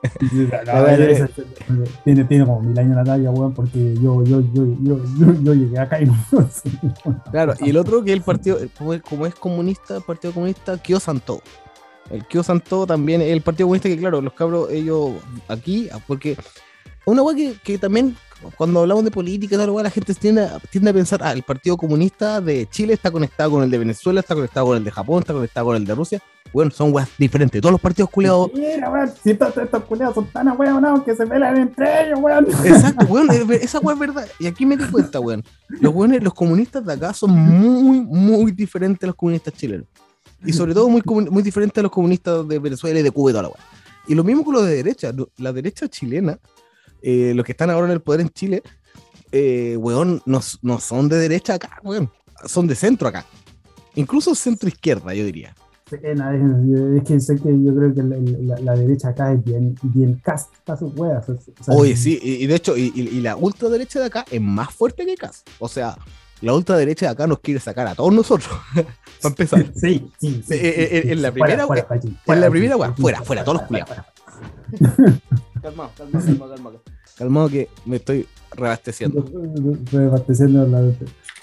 Speaker 2: tiene, tiene como mil años la talla, weón, porque yo, yo, yo, yo, yo, llegué acá y no (laughs)
Speaker 1: Claro, y el otro que es el partido, como es, comunista, el Partido Comunista, Kyo Santo. El Kyo Santo también el Partido Comunista que, claro, los cabros, ellos aquí, porque una weá que, que también cuando hablamos de política, la gente tiende a, tiende a pensar, ah, el Partido Comunista de Chile está conectado con el de Venezuela, está conectado con el de Japón, está conectado con el de Rusia. Bueno, son weas diferentes. Todos los partidos culiados.
Speaker 2: Mira, weón, si estos, estos culiados son tan weonados que se pelan entre ellos, weón.
Speaker 1: Exacto, weón, esa wea es verdad. Y aquí me di cuenta, weón. Los weones, los comunistas de acá son muy, muy diferentes a los comunistas chilenos. Y sobre todo muy, muy diferentes a los comunistas de Venezuela y de Cuba y toda la wea. Y lo mismo con los de derecha. La derecha chilena eh, los que están ahora en el poder en Chile, eh, weón, no, no, son de derecha acá, weón, son de centro acá. Incluso centro izquierda, yo diría.
Speaker 2: Sí, es que sé que yo creo que la, derecha acá es bien, bien cast para sus weas.
Speaker 1: Oye, sí, y, de hecho, y, y, la ultraderecha de acá es más fuerte que cast. O sea, la ultraderecha de acá nos quiere sacar a todos nosotros. (laughs) para empezar. (laughs)
Speaker 2: Sí, sí. sí,
Speaker 1: en, la primera, fuera, en la primera, fuera, fuera, fuera, todos los culiados. (laughs) calmado, calmado, calmado, calmado. Calmado que me estoy reabasteciendo.
Speaker 2: Reabasteciendo la...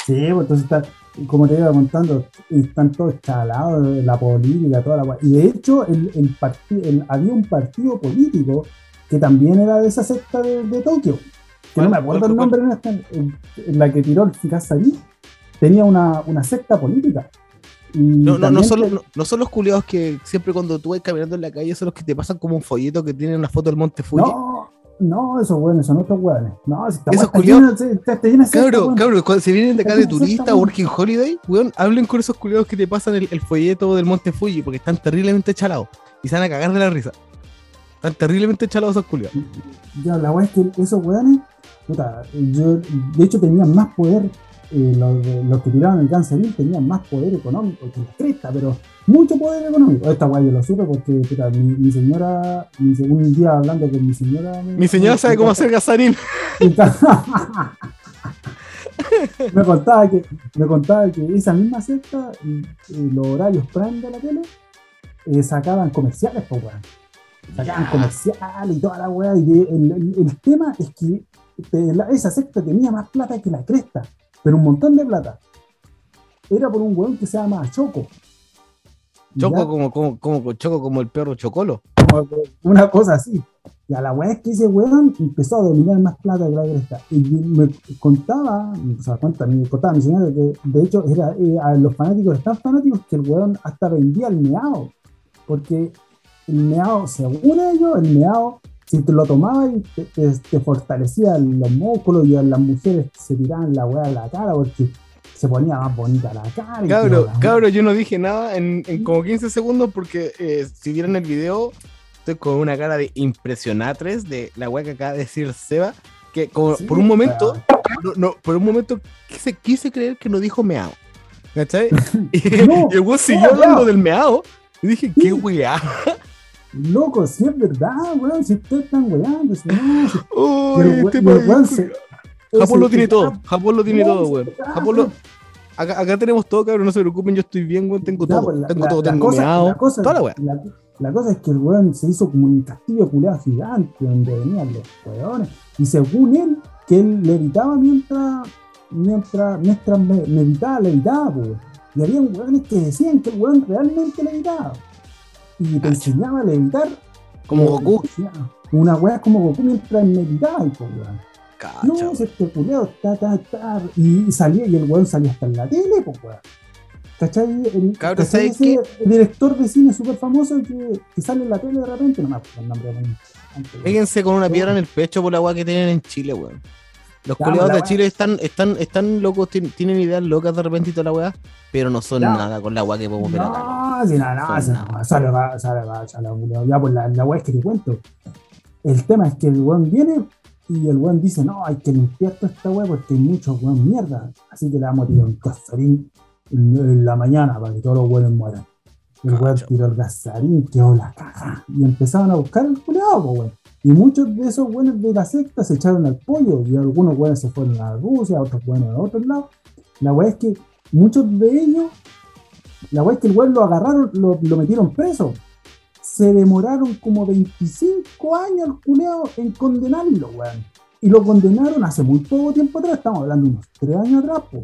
Speaker 2: Sí, pues entonces está, como te iba contando, están todos instalados, la política, toda la Y de hecho, el, el había un partido político que también era de esa secta de, Tokio, que no me acuerdo el nombre, en, la que tiró el Fikasari, tenía una, una secta política.
Speaker 1: No, no, no, son,
Speaker 2: te-
Speaker 1: no, no son los culiados que siempre cuando tú vas caminando en la calle son los que te pasan como un folleto que tiene una foto del Monte Fuji.
Speaker 2: No, no, esos weones son otros weones. No, si esta
Speaker 1: Esos culiados- Cabro, cabro, cuando se vienen de acá de turista working holiday, weón, hablen con esos culiados que te pasan el, el folleto del Monte Fuji porque están terriblemente chalados y se van a cagar de la risa. Están terriblemente chalados esos culiados.
Speaker 2: Ya, la weá es que esos weones, puta, yo, de hecho tenían más poder, eh, los, que tiraban el Ganseril tenían más poder económico que la cresta, pero mucho poder económico. Esta weá yo lo supe porque, puta, mi, mi señora, mi, un día hablando con mi señora. me-
Speaker 1: Mi señora sabe cómo hacer gasarín. (laughs)
Speaker 2: me contaba que me contaba que esa misma secta y, y los horarios prime de la tele eh, sacaban comerciales pues weón sacaban comerciales y toda la weá y el, el- el tema es que eh, la- esa secta tenía más plata que la cresta pero un montón de plata era por un weón que se llama Choco
Speaker 1: Choco
Speaker 2: ¿Ya?
Speaker 1: como, como, como, choco como el perro chocolo.
Speaker 2: Una cosa así. Y a la weá es que ese weón empezó a dominar más plata que la cresta. Y me contaba, o sea, cuenta, me contaba mi señora que de hecho era, eh, a los fanáticos tan fanáticos que el weón hasta vendía el meado. Porque el meado, según ellos, el meado, si te lo tomabas y te, te- te fortalecía los músculos y a las mujeres se tiraban la weá a la cara porque se ponía más bonita la cara.
Speaker 1: Cabro,
Speaker 2: la-
Speaker 1: cabro, yo no dije nada en, en como 15 segundos porque eh, si vieron el video, estoy con una cara de impresionatres de la weá que acaba de decir Seba, que como
Speaker 2: Sí,
Speaker 1: por un momento, no, no, por un momento quise, quise creer que no dijo meao. ¿Cachai? (laughs) Y,
Speaker 2: No,
Speaker 1: y el weón siguió
Speaker 2: no,
Speaker 1: hablando del meao. Y dije, qué weá.
Speaker 2: Loco, si es verdad, weón, si ustedes están weando, si no, si (gasps)
Speaker 1: este
Speaker 2: weón se-
Speaker 1: Japón lo tiene todo. Japón lo tiene
Speaker 2: weón,
Speaker 1: todo, weón. Japón lo.
Speaker 2: weón.
Speaker 1: Acá, acá tenemos todo, cabrón. No se preocupen, yo estoy bien, weón. Tengo
Speaker 2: Ya,
Speaker 1: todo.
Speaker 2: pues, la-
Speaker 1: tengo
Speaker 2: la-
Speaker 1: todo,
Speaker 2: la
Speaker 1: tengo
Speaker 2: cosa-
Speaker 1: meao.
Speaker 2: la cosa-
Speaker 1: Toda la weá.
Speaker 2: la- cosa es que el weón se hizo como un castillo culeado gigante donde venían los weones. Y según él, que él levitaba mientras, mientras, mientras me- meditaba, levitaba, pues. Y había weones que decían que el weón realmente levitaba. Y te enseñaba a levitar.
Speaker 1: Como Goku.
Speaker 2: Una weá como Goku mientras meditaba, pues, weón. No, este culiao está, está, está. Y salía, y el weón salía hasta en la tele, pues weón. ¿Cachai? El,
Speaker 1: Cabrón,
Speaker 2: ¿cachai
Speaker 1: ¿sabes
Speaker 2: ese director de cine súper famoso que, que sale en la tele de repente, no me acuerdo el nombre de
Speaker 1: Péguense con una piedra en el pecho por la weá que tienen en Chile, weón. Los culiados
Speaker 2: la
Speaker 1: de. Chile están, están, están locos, tien- tienen ideas locas de repente y toda la weá, pero no son nada con la weá que podemos ver acá.
Speaker 2: No, si nada, no,
Speaker 1: Son nada.
Speaker 2: no, sale, va, sale, va, sale. Ya, pues la, la weá es que te cuento. El tema es que el weón viene y el weón dice, no, hay que limpiar toda esta weá porque hay muchos weón mierda. Así que le vamos a tirar un cazarín en, en la mañana para que todos los weones mueran. El weón tiró el gazarín, quedó la caja. Y empezaron a buscar el pues, weón. Y muchos de esos weones de la secta se echaron al pollo. Y algunos weones se fueron a Rusia, otros weones a otros lados. La weá es que muchos de ellos, la weá es que el weón lo agarraron, lo, lo metieron preso. Se demoraron como 25 años el culeado en condenarlo, weón. Y lo condenaron hace muy poco tiempo atrás, estamos hablando de unos 3 años atrás, pues.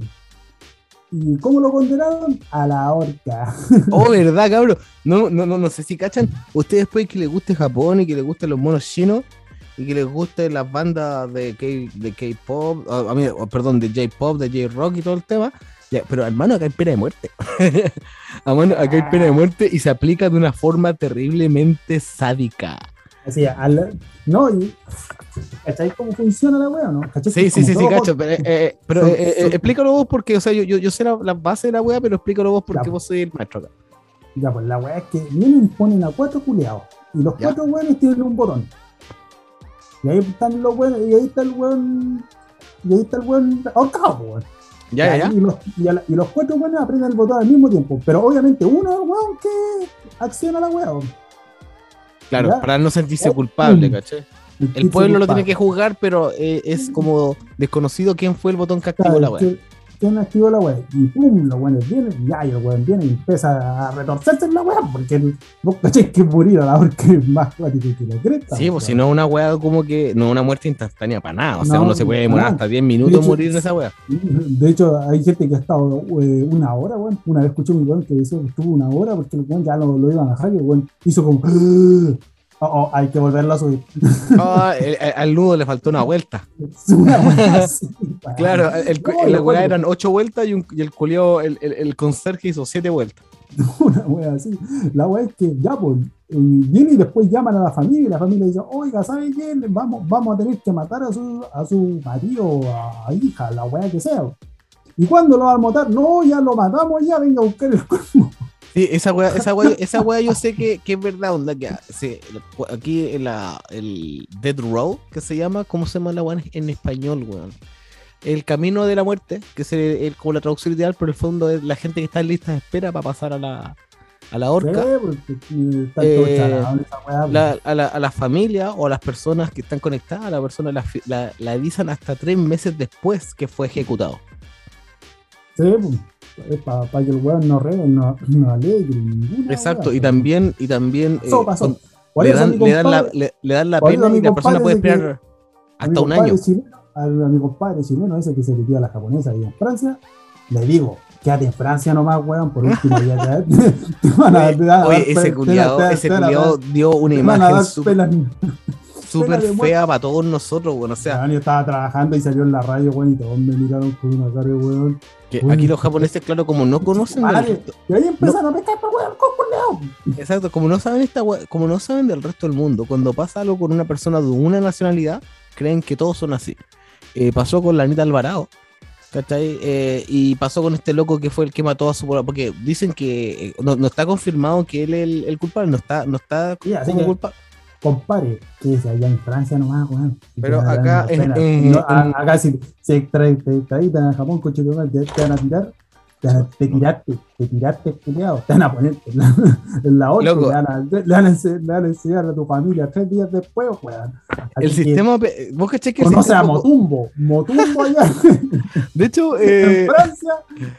Speaker 2: ¿Y cómo lo condenaron? A la horca. (laughs)
Speaker 1: Oh, verdad, cabrón. No, no, no, no sé si cachan. Ustedes después que les guste Japón y que les gusten los monos chinos y que les gusten las bandas de K- de K-pop, ah, oh, perdón, de J-pop, de J-rock y todo el tema. Pero hermano, acá hay pena de muerte. (laughs) hermano, acá hay pena de muerte y se aplica de una forma terriblemente sádica.
Speaker 2: Así, al, no, y. ¿Cachai cómo funciona la wea, no? ¿Cachai?
Speaker 1: Sí, sí, sí, cacho. Pero, eh, eh, pero
Speaker 2: son-
Speaker 1: eh,
Speaker 2: son-
Speaker 1: explícalo vos porque, o sea, yo, yo, yo sé la, la base de la wea, pero explícalo vos porque
Speaker 2: Ya.
Speaker 1: vos sois el maestro acá.
Speaker 2: Ya, pues la weá es que vienen, ponen a cuatro culeados. Y los
Speaker 1: Ya.
Speaker 2: cuatro weones tienen un botón. Y ahí están los weones, y ahí está el weón. Y ahí está el weón ahorcado, weón.
Speaker 1: Ya, ya, ya.
Speaker 2: Y los, y a la- y los cuatro weones aprietan el botón al mismo tiempo. Pero obviamente uno es el weón que acciona la weá. weón.
Speaker 1: Claro,
Speaker 2: Ya.
Speaker 1: para no sentirse culpable,
Speaker 2: mm.
Speaker 1: ¿cachai?
Speaker 2: El
Speaker 1: pueblo lo tiene que juzgar, pero eh, es como desconocido quién fue el botón que activó
Speaker 2: Claro,
Speaker 1: la
Speaker 2: que- ¿Quién activó la weá? Y pum, los weones vienen, y ya, y el weón viene y empieza a retorcerse en la weá, porque vos cachai que morir a la hora que es más cuático que la cresta.
Speaker 1: Sí, pues si no una weá como que, no una muerte instantánea para nada. O sea,
Speaker 2: No,
Speaker 1: uno se puede demorar hasta 10 minutos
Speaker 2: De hecho,
Speaker 1: morir en esa weá.
Speaker 2: De hecho, hay gente que ha estado eh, una hora, weón. Una vez escuché un weón que decía que estuvo una hora porque el weón ya lo, lo iban a dejar y el weón hizo como. Oh, oh, hay que volverlo a subir. (laughs)
Speaker 1: El- el- al nudo le faltó una vuelta. (laughs)
Speaker 2: Una así, weón. (laughs)
Speaker 1: Claro, el,
Speaker 2: No,
Speaker 1: la weá eran ocho vueltas y, un- y el culiao, el, el, conserje hizo siete vueltas.
Speaker 2: Una wea así. La wea es que ya, pues, viene y después llaman a la familia y la familia dice, oiga, ¿sabe qué? Vamos, vamos a tener que matar a su, a su marido, a hija, la wea que sea. ¿Y cuándo lo van a matar? No, ya lo matamos, ya venga a buscar el cuerpo.
Speaker 1: Sí, esa weá, esa weá, (laughs) esa weá yo sé que, que es verdad, onda, que se- aquí en la, el Dead Road, que se llama, ¿cómo se llama la weá en, español, weón? El camino de la muerte, que es el- el- como la traducción ideal, pero el fondo es la gente que está en lista de espera para pasar a la, a la horca.
Speaker 2: Sí, porque, eh, pues.
Speaker 1: La- a, la, a la familia o a las personas que están conectadas, a la persona la, la- la avisan hasta tres meses después que fue ejecutado.
Speaker 2: Sí, para que el weón no re, no, no alegre ninguna
Speaker 1: Exacto,
Speaker 2: wea,
Speaker 1: y también, y también
Speaker 2: Pasó,
Speaker 1: eh,
Speaker 2: pasó. Por
Speaker 1: le, dan, le, dan la, le, le dan la pena y la persona puede esperar hasta un año.
Speaker 2: chileno- a, a mi compadre chileno ese que se metió a la japonesa ahí en Francia, le digo, quédate en Francia nomás, weón, por último ya te, (laughs) te van a, te van a dar
Speaker 1: Oye, ese culiado, ese culiado dio una imagen súper fea para todos nosotros, bueno, o sea,
Speaker 2: Weón, yo estaba trabajando y salió en la radio, weón, y todos me miraron con una cara, weón.
Speaker 1: Que
Speaker 2: Uy.
Speaker 1: aquí los japoneses, claro, como no conocen del resto,
Speaker 2: Y ahí empezaron a pescar, pues, weón, con
Speaker 1: exacto, como no saben esta como no saben del resto del mundo, cuando pasa algo con una persona de una nacionalidad, creen que todos son así. Eh, pasó con la Anita Alvarado, ¿cachai? Eh, y pasó con este loco que fue el que mató a su porque dicen que eh, no, no está confirmado que él es el, el culpable, no está, no está como
Speaker 2: que-
Speaker 1: culpable.
Speaker 2: Compadre, que es allá en Francia nomás, weón.
Speaker 1: Pero acá en- en-
Speaker 2: No,
Speaker 1: en-
Speaker 2: acá si se extrae, te extraditan a Japón, coche te, te van a tirar, te, van a- te tiraste, te tiraste, culiao, te van a poner en la, en la otra,
Speaker 1: Loco.
Speaker 2: le van, a, le, van a ense- le van a enseñar a tu familia tres días después, weón.
Speaker 1: El
Speaker 2: que
Speaker 1: sistema, pe- vos cachai que
Speaker 2: Conoce a Motumbo, Motumbo allá (laughs)
Speaker 1: de hecho, (laughs)
Speaker 2: en
Speaker 1: eh,
Speaker 2: Francia.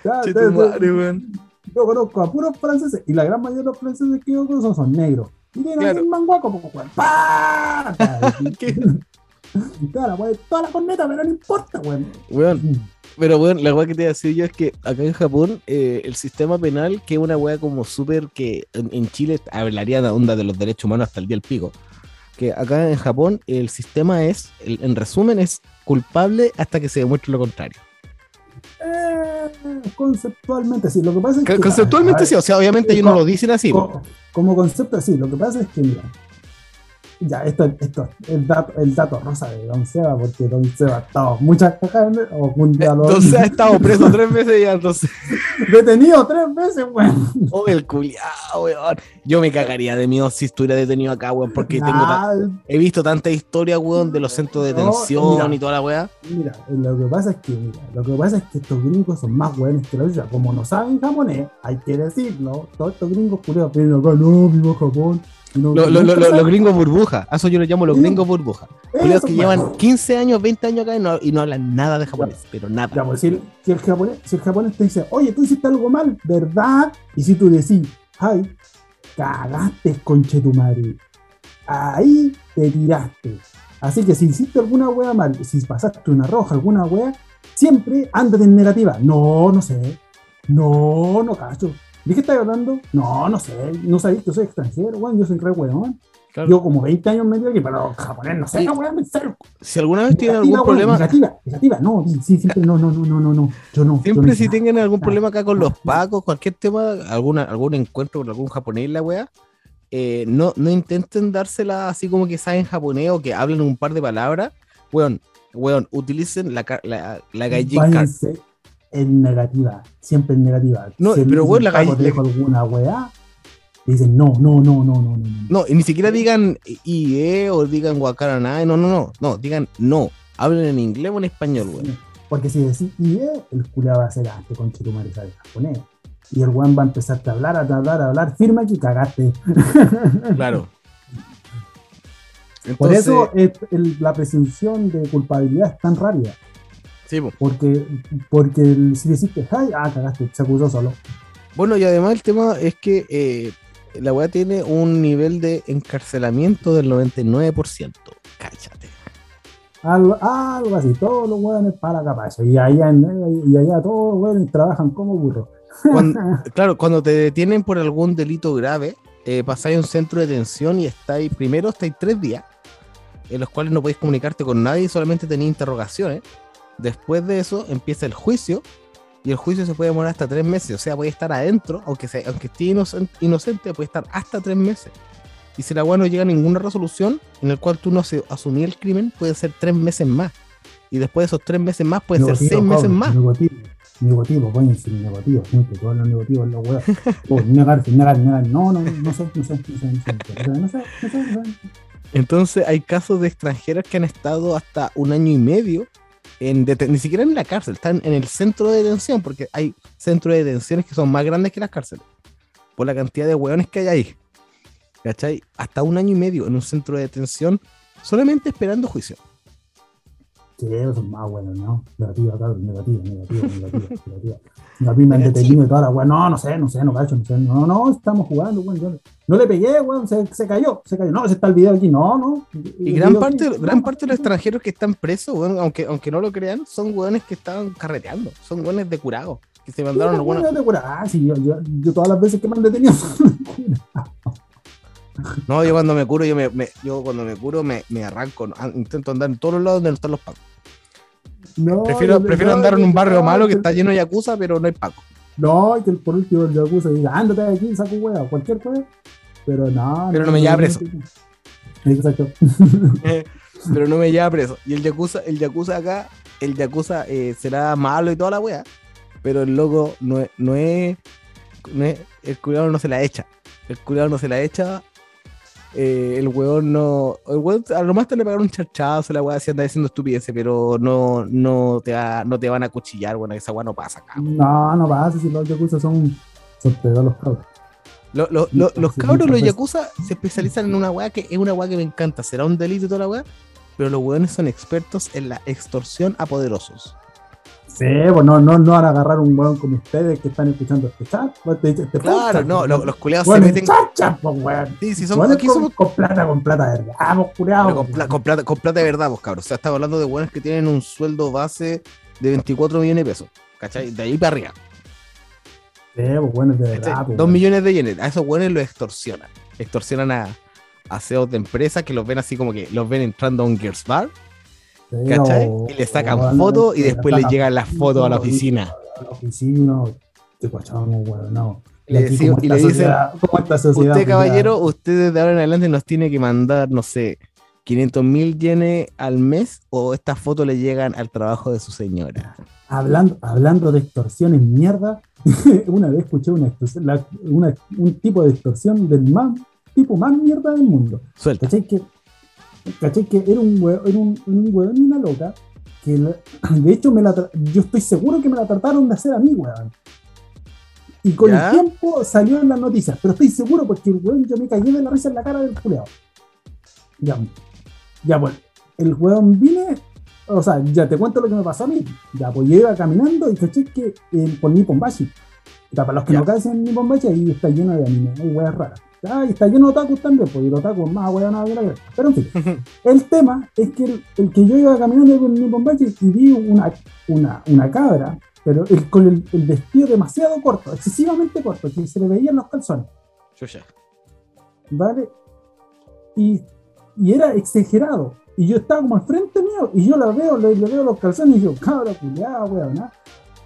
Speaker 2: ya,
Speaker 1: che
Speaker 2: te-
Speaker 1: tu
Speaker 2: te-
Speaker 1: madre, weón.
Speaker 2: yo conozco a puros franceses y la gran mayoría de los franceses que yo conozco son negros. Y tienen
Speaker 1: Claro.
Speaker 2: un manguaco, como weón. (laughs)
Speaker 1: ¿Qué?
Speaker 2: Claro, weón, toda la corneta, pero no importa, weón.
Speaker 1: Weón, pero bueno, la weá que te iba a decir yo es que acá en Japón eh, el sistema penal, que es una weá como súper que en, en Chile hablaría de onda de los derechos humanos hasta el día del pico. Que acá en Japón el sistema es, el- en resumen, es culpable hasta que se demuestre lo contrario.
Speaker 2: Eh, conceptualmente sí, lo que pasa es que.
Speaker 1: Conceptualmente sí, o sea, obviamente ellos no lo dicen así. po.
Speaker 2: co- como concepto sí, lo que pasa es que, mira. Ya, esto, esto, el dato, el dato rosa de Don Seba, porque Don Seba ha estado muchas cajas o día lo-
Speaker 1: Entonces ha (laughs) estado preso tres veces ya, entonces.
Speaker 2: detenido tres veces, weón.
Speaker 1: Oh, el culiao, weón. Yo me cagaría de miedo si estuviera detenido acá, weón, porque tengo tan- he visto tanta historia, weón, de los centros de
Speaker 2: No,
Speaker 1: detención
Speaker 2: mira.
Speaker 1: y toda la weá.
Speaker 2: Mira, lo que pasa es que, mira, lo que pasa es que estos gringos son más buenos que los otros. Como no saben japonés, hay que decirlo. Todos estos gringos culiados vienen acá, no, vivo Japón. No-
Speaker 1: Lo- lo- lo- los gringos burbuja, a eso yo les llamo los gringos burbuja. Culiados que llevan 15 años, 20 años acá y no, y no hablan nada de japonés, pero nada.
Speaker 2: Ya, pues, si, si el japonés, si el japonés te dice, oye, tú hiciste algo mal, ¿verdad? Y si tú decís, ay, cagaste, conche tu madre. Ahí te tiraste. Así que si hiciste alguna wea mal, si pasaste una roja, alguna wea, siempre ándate en negativa. No, no sé. No, no cacho. ¿De qué estás hablando? No, no sé. No sabéis que soy extranjero, weón. Yo soy re weón.
Speaker 1: Claro.
Speaker 2: Yo como 20 años medio aquí, pero japonés no sé,
Speaker 1: Sí.
Speaker 2: no, weón, en serio.
Speaker 1: Si alguna vez tienen algún problema,
Speaker 2: Negativa, negativa. No, sí, siempre no, no, no, no, no, no. Yo no. yo
Speaker 1: siempre
Speaker 2: no
Speaker 1: si
Speaker 2: nada.
Speaker 1: tengan algún problema acá con los pacos, cualquier tema, alguna, algún encuentro con algún japonés la wea, eh, no, no intenten dársela así como que saben japonés o que hablen un par de palabras. Weón, weón, utilicen la, la, la gaijin card.
Speaker 2: En negativa, siempre en negativa.
Speaker 1: No,
Speaker 2: Si
Speaker 1: pero bueno, la
Speaker 2: te dijo alguna weá, dicen no, no, no, no, no, no. no.
Speaker 1: Y ni siquiera digan IE o digan Wakaranai, no, no, no, no, digan no. Hablen en inglés o en español, weón.
Speaker 2: Porque si decís IE, el culiao va a ser antes con Chetumare sabe japonés. Y el weón va a empezarte a hablar, a hablar, a hablar, firma que cagaste. (laughs)
Speaker 1: Claro.
Speaker 2: Por eso es el- la presunción de culpabilidad es tan rápida.
Speaker 1: Sí, po.
Speaker 2: Porque, porque el- si decís que, ay, ah, cagaste, se acusó solo.
Speaker 1: Bueno, y además el tema es que eh, la weá tiene un nivel de encarcelamiento del 99%. Cáchate.
Speaker 2: Algo, algo así, todos los hueones para capaz. Y allá, y allá todos los hueones trabajan como burros.
Speaker 1: Cuando- (laughs) claro, cuando te detienen por algún delito grave, eh, pasáis a un centro de detención y estáis, primero estáis tres días, en los cuales no podéis comunicarte con nadie y solamente tenéis interrogaciones. Después de eso empieza el juicio y el juicio se puede demorar hasta tres meses. O sea, puede estar adentro, aunque, sea, aunque esté inocente, inocente, puede estar hasta tres meses. Y si la weá no llega a ninguna resolución en el cual tú no asumí el crimen, puede ser tres meses más. Y después de esos tres meses más, puede ser seis meses más.
Speaker 2: Negativo, negativo, ser negativo, gente, todos los negativos, los weas. (laughs) Oh, negarse, negar, negar, no, no, no sé, no sé, no sé, no sé, no sé, no sé.
Speaker 1: Entonces hay casos de extranjeros que han estado hasta un año y medio ni siquiera en la cárcel, están en el centro de detención, porque hay centros de detenciones que son más grandes que las cárceles, por la cantidad de hueones que hay ahí. ¿cachai? Hasta un año y medio en un centro de detención solamente esperando juicio.
Speaker 2: Sí, eso es más bueno, ¿no? Negativa, cabrón, negativa, negativa, (laughs) negativa, negativa. A mí me han detenido y toda la weón, no, no sé, no sé, no cacho, no sé, no, no, estamos jugando, weón. No le pegué, weón, se, se, cayó, se cayó. No, se está el video aquí, no, no.
Speaker 1: Y gran parte, gran parte de los extranjeros que están presos, weón, aunque, aunque no lo crean, son weones que estaban carreteando, son weones de curado, que se mandaron
Speaker 2: los weones. de curado, ah, sí, yo, yo, yo, todas las veces que me han detenido (laughs)
Speaker 1: No, yo cuando me curo, yo me, yo cuando me curo me, me arranco, intento andar en todos los lados donde no están los pacos. No, prefiero, prefiero andar en un barrio malo que está lleno de yakuza, pero no hay paco.
Speaker 2: No, que por último el yakuza diga, ándate de aquí, saco hueá, cualquier cosa. Pero no.
Speaker 1: Pero no, me lleva preso. Exacto. pero no me lleva preso. Y el yakuza, el yakuza acá, el yakuza eh, será malo y toda la wea, pero el loco no es, no es, no es el cuidado no se la echa. El cuidado no se la echa eh, el weón no. El weón, a lo más te le pegaron un charchazo, la weá si anda diciendo estupideces, pero no, no, te va, no te van a cuchillar, bueno, esa weá no pasa acá.
Speaker 2: No, no pasa, si los yakuza son, son los cabros.
Speaker 1: los cabros, los yakuza, se especializan en una weá que es una weá que me encanta. Será un delito toda la weá, pero los weones son expertos en la extorsión a poderosos.
Speaker 2: Sí, pues no, no, no van a agarrar un weón como ustedes que están escuchando este chat. Este, este
Speaker 1: claro, no, los, los culeados se meten.
Speaker 2: Chacha, pues, weón.
Speaker 1: Sí, aquí
Speaker 2: con, con, plata, con plata de verdad, pues, culeados.
Speaker 1: Con, con, plata, con plata de verdad, pues, cabros. O sea, estamos hablando de weones que tienen un sueldo base de 24 millones de pesos. ¿Cachai? De ahí para arriba.
Speaker 2: Sí, pues, bueno, de verdad.
Speaker 1: Pues, Dos millones de yenes. A esos weones los extorsionan. Extorsionan a, a CEOs de empresas que los ven así como que los ven entrando a un Gears Bar ¿Cachai? y le sacan fotos y después le llegan las fotos a la oficina.
Speaker 2: A la oficina, te cachamos, bueno, no.
Speaker 1: Y le, dicen, usted caballero, usted desde ahora en adelante nos tiene que mandar, no sé, 500 mil yenes al mes o estas fotos le llegan al trabajo de su señora.
Speaker 2: Hablando, hablando de extorsiones mierda, (laughs) una vez escuché una, una, un tipo de extorsión del más, tipo más mierda del mundo.
Speaker 1: Suelta.
Speaker 2: ¿Cachai? Que ¿Cachai? Que era un hueón, era un, un y una loca, que (clears throat) de hecho me la yo estoy seguro que me la trataron de hacer a mí, weón. Y con el tiempo salió en las noticias, pero estoy seguro porque el weón yo me caí de la risa en la cara del culeado. Ya, ya bueno, el weón vine, o sea, ya te cuento lo que me pasó a mí. Ya, pues yo iba caminando y caché que eh, por Nippon-Bashi. Para los que no caen en Nippon-Bashi, ahí está lleno de anime, hay weas raras. Ah, y está lleno de otakus también, porque el otaku es más nada que la Pero en fin, (laughs) el tema es que el, que yo iba caminando con Nippon Bachi y vi una, una, una cabra, pero el, con el, el, vestido demasiado corto, excesivamente corto, que se le veían los calzones. ¿Vale? Y, y era exagerado. Y yo estaba como al frente mío, y yo la veo, le, veo los calzones y digo, cabra, culiada, weón,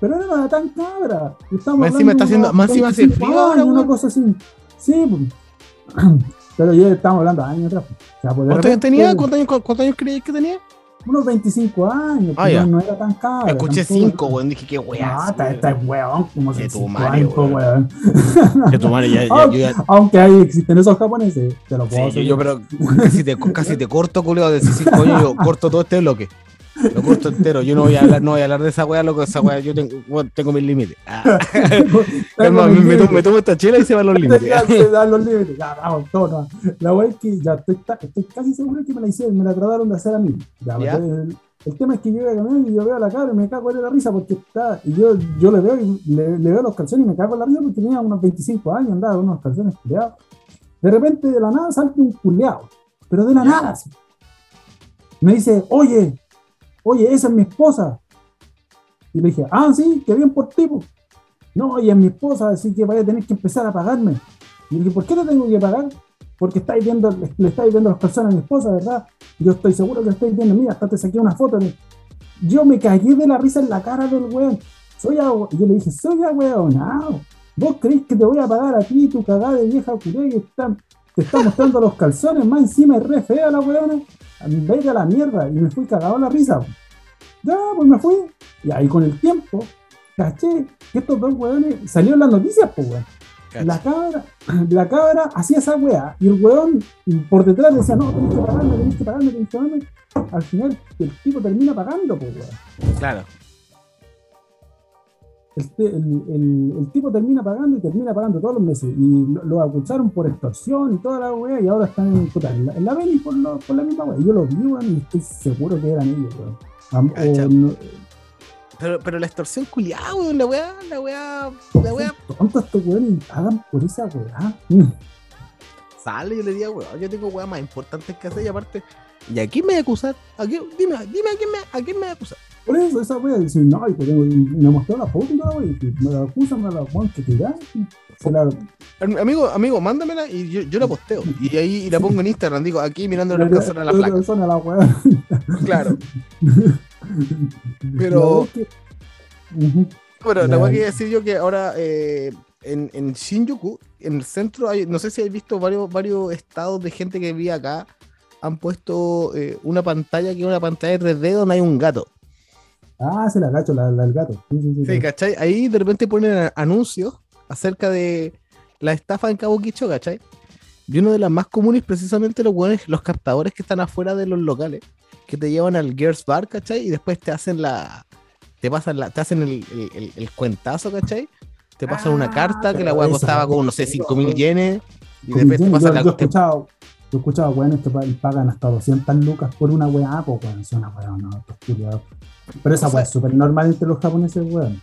Speaker 2: Pero era nada tan cabra.
Speaker 1: Más encima está haciendo, más encima hace frío
Speaker 2: ahora, una cosa así. Sí, pues, (clears throat) pero yo estamos hablando de años atrás.
Speaker 1: Pues, ¿Cuántos años tenía? ¿Cuántos años, cuántos años creías que tenía?
Speaker 2: Unos 25 años, ah, pues, no, era tan caro.
Speaker 1: Escuché 5, weón, dije qué weón.
Speaker 2: Ah, está, está weón, como se tu madre, weón.
Speaker 1: Que (laughs) tu madre ya,
Speaker 2: ya, Aunque ahí existen esos japoneses, te lo puedo
Speaker 1: sí, Yo, pero casi te, casi te corto, culeo, de 5 años, yo (laughs) corto todo este bloque. Lo corto entero. Yo no voy a hablar, no voy a hablar de esa weá, loco. Esa weá, yo tengo, bueno, tengo mis límites. Ah. (laughs) me, tomo, me, tomo, esta chela y se van los límites. (laughs)
Speaker 2: se van los límites. Ya, vamos, todo, La weá es que ya estoy, estoy, casi seguro que me la hicieron, me la trataron de hacer a mí. Ya, ¿Ya? El, el, tema es que yo voy a caminar y yo veo a la cara y me cago en la risa porque está. Y yo, yo le veo y le, le, veo los calzones y me cago en la risa porque tenía unos 25 años, andaba con unos calzones culeados. De repente, de la nada, salta un culeado. Pero de la nada, así. Me dice, oye, oye, esa es mi esposa. Y le dije, ah, sí, qué bien por ti. No, ella es mi esposa, así que vaya a tener que empezar a pagarme. Y le dije, ¿por qué no tengo que pagar? Porque estáis viendo, le estáis viendo las personas a mi esposa, ¿verdad? Yo estoy seguro que estáis viendo, mira, hasta te saqué una foto. Yo me caí de la risa en la cara del weón. Soy yo le dije, soy no ¿Vos creéis que te voy a pagar a ti tu cagada de vieja culé que está, te está mostrando los calzones más encima es re fea la weona? Vete a la mierda. Y me fui cagado la risa. Ya, pues me fui. Y ahí con el tiempo, caché que estos dos weones salieron las noticias, pues weón. La cabra, (clears throat) la cabra hacía esa weá y el weón por detrás decía, no, tenés que pagarme, tenés que pagarme, tenés que pagarme. Al final el tipo termina pagando, pues weón.
Speaker 1: Claro.
Speaker 2: El, el, el, tipo termina pagando y termina pagando todos los meses. Y lo, acusaron por extorsión y toda la weá y ahora están en, en, la, en la por, por, la misma weá. Yo lo vi, weón, y estoy seguro que eran ellos, weón.
Speaker 1: Pero, pero la extorsión culiada, weón, la weá, la weá, la weá. (laughs)
Speaker 2: Tontos estos weones hagan por esa weá. (laughs)
Speaker 1: Sale y le digo, weón, yo tengo weá más importantes que hacer y aparte. ¿Y a quién me voy a acusar? ¿A quién? Dime, dime a quién me, a quién me voy a acusar.
Speaker 2: Por eso, esa wea dice, no, y, tengo, y me mostró la foto y toda la y me la acusan, me la weón que tirar. La...
Speaker 1: Amigo, amigo, mándamela y yo, yo la posteo. Y ahí la pongo en Instagram, digo, aquí mirando los calzones a la placa. (laughs)
Speaker 2: la weá.
Speaker 1: Claro. Pero. Bueno, la voy a decir yo que ahora eh, en, en, Shinjuku, en el centro, hay, no sé si habéis visto varios, varios estados de gente que vive acá, han puesto eh, una pantalla que es una pantalla de 3D donde hay un gato.
Speaker 2: Ah, se la gacho, la, del gato.
Speaker 1: Sí, sí, ¿cachai? Ahí de repente ponen anuncios acerca de la estafa en Cabo Quicho, ¿cachai? Y una de las más comunes precisamente los, los captadores que están afuera de los locales que te llevan al Gears Bar, ¿cachai? Y después te hacen la. Te pasan la, te hacen el, el, cuentazo, ¿cachai? Te pasan una ah, carta que la weá costaba como, no sé, 5.000 yenes. Y después te pasan la.
Speaker 2: Yo he escuchado, yo he escuchado weones que pagan hasta 200 lucas por una weá, pues weón, es una weá, no, pero esa weá es súper normal entre los japoneses, weón.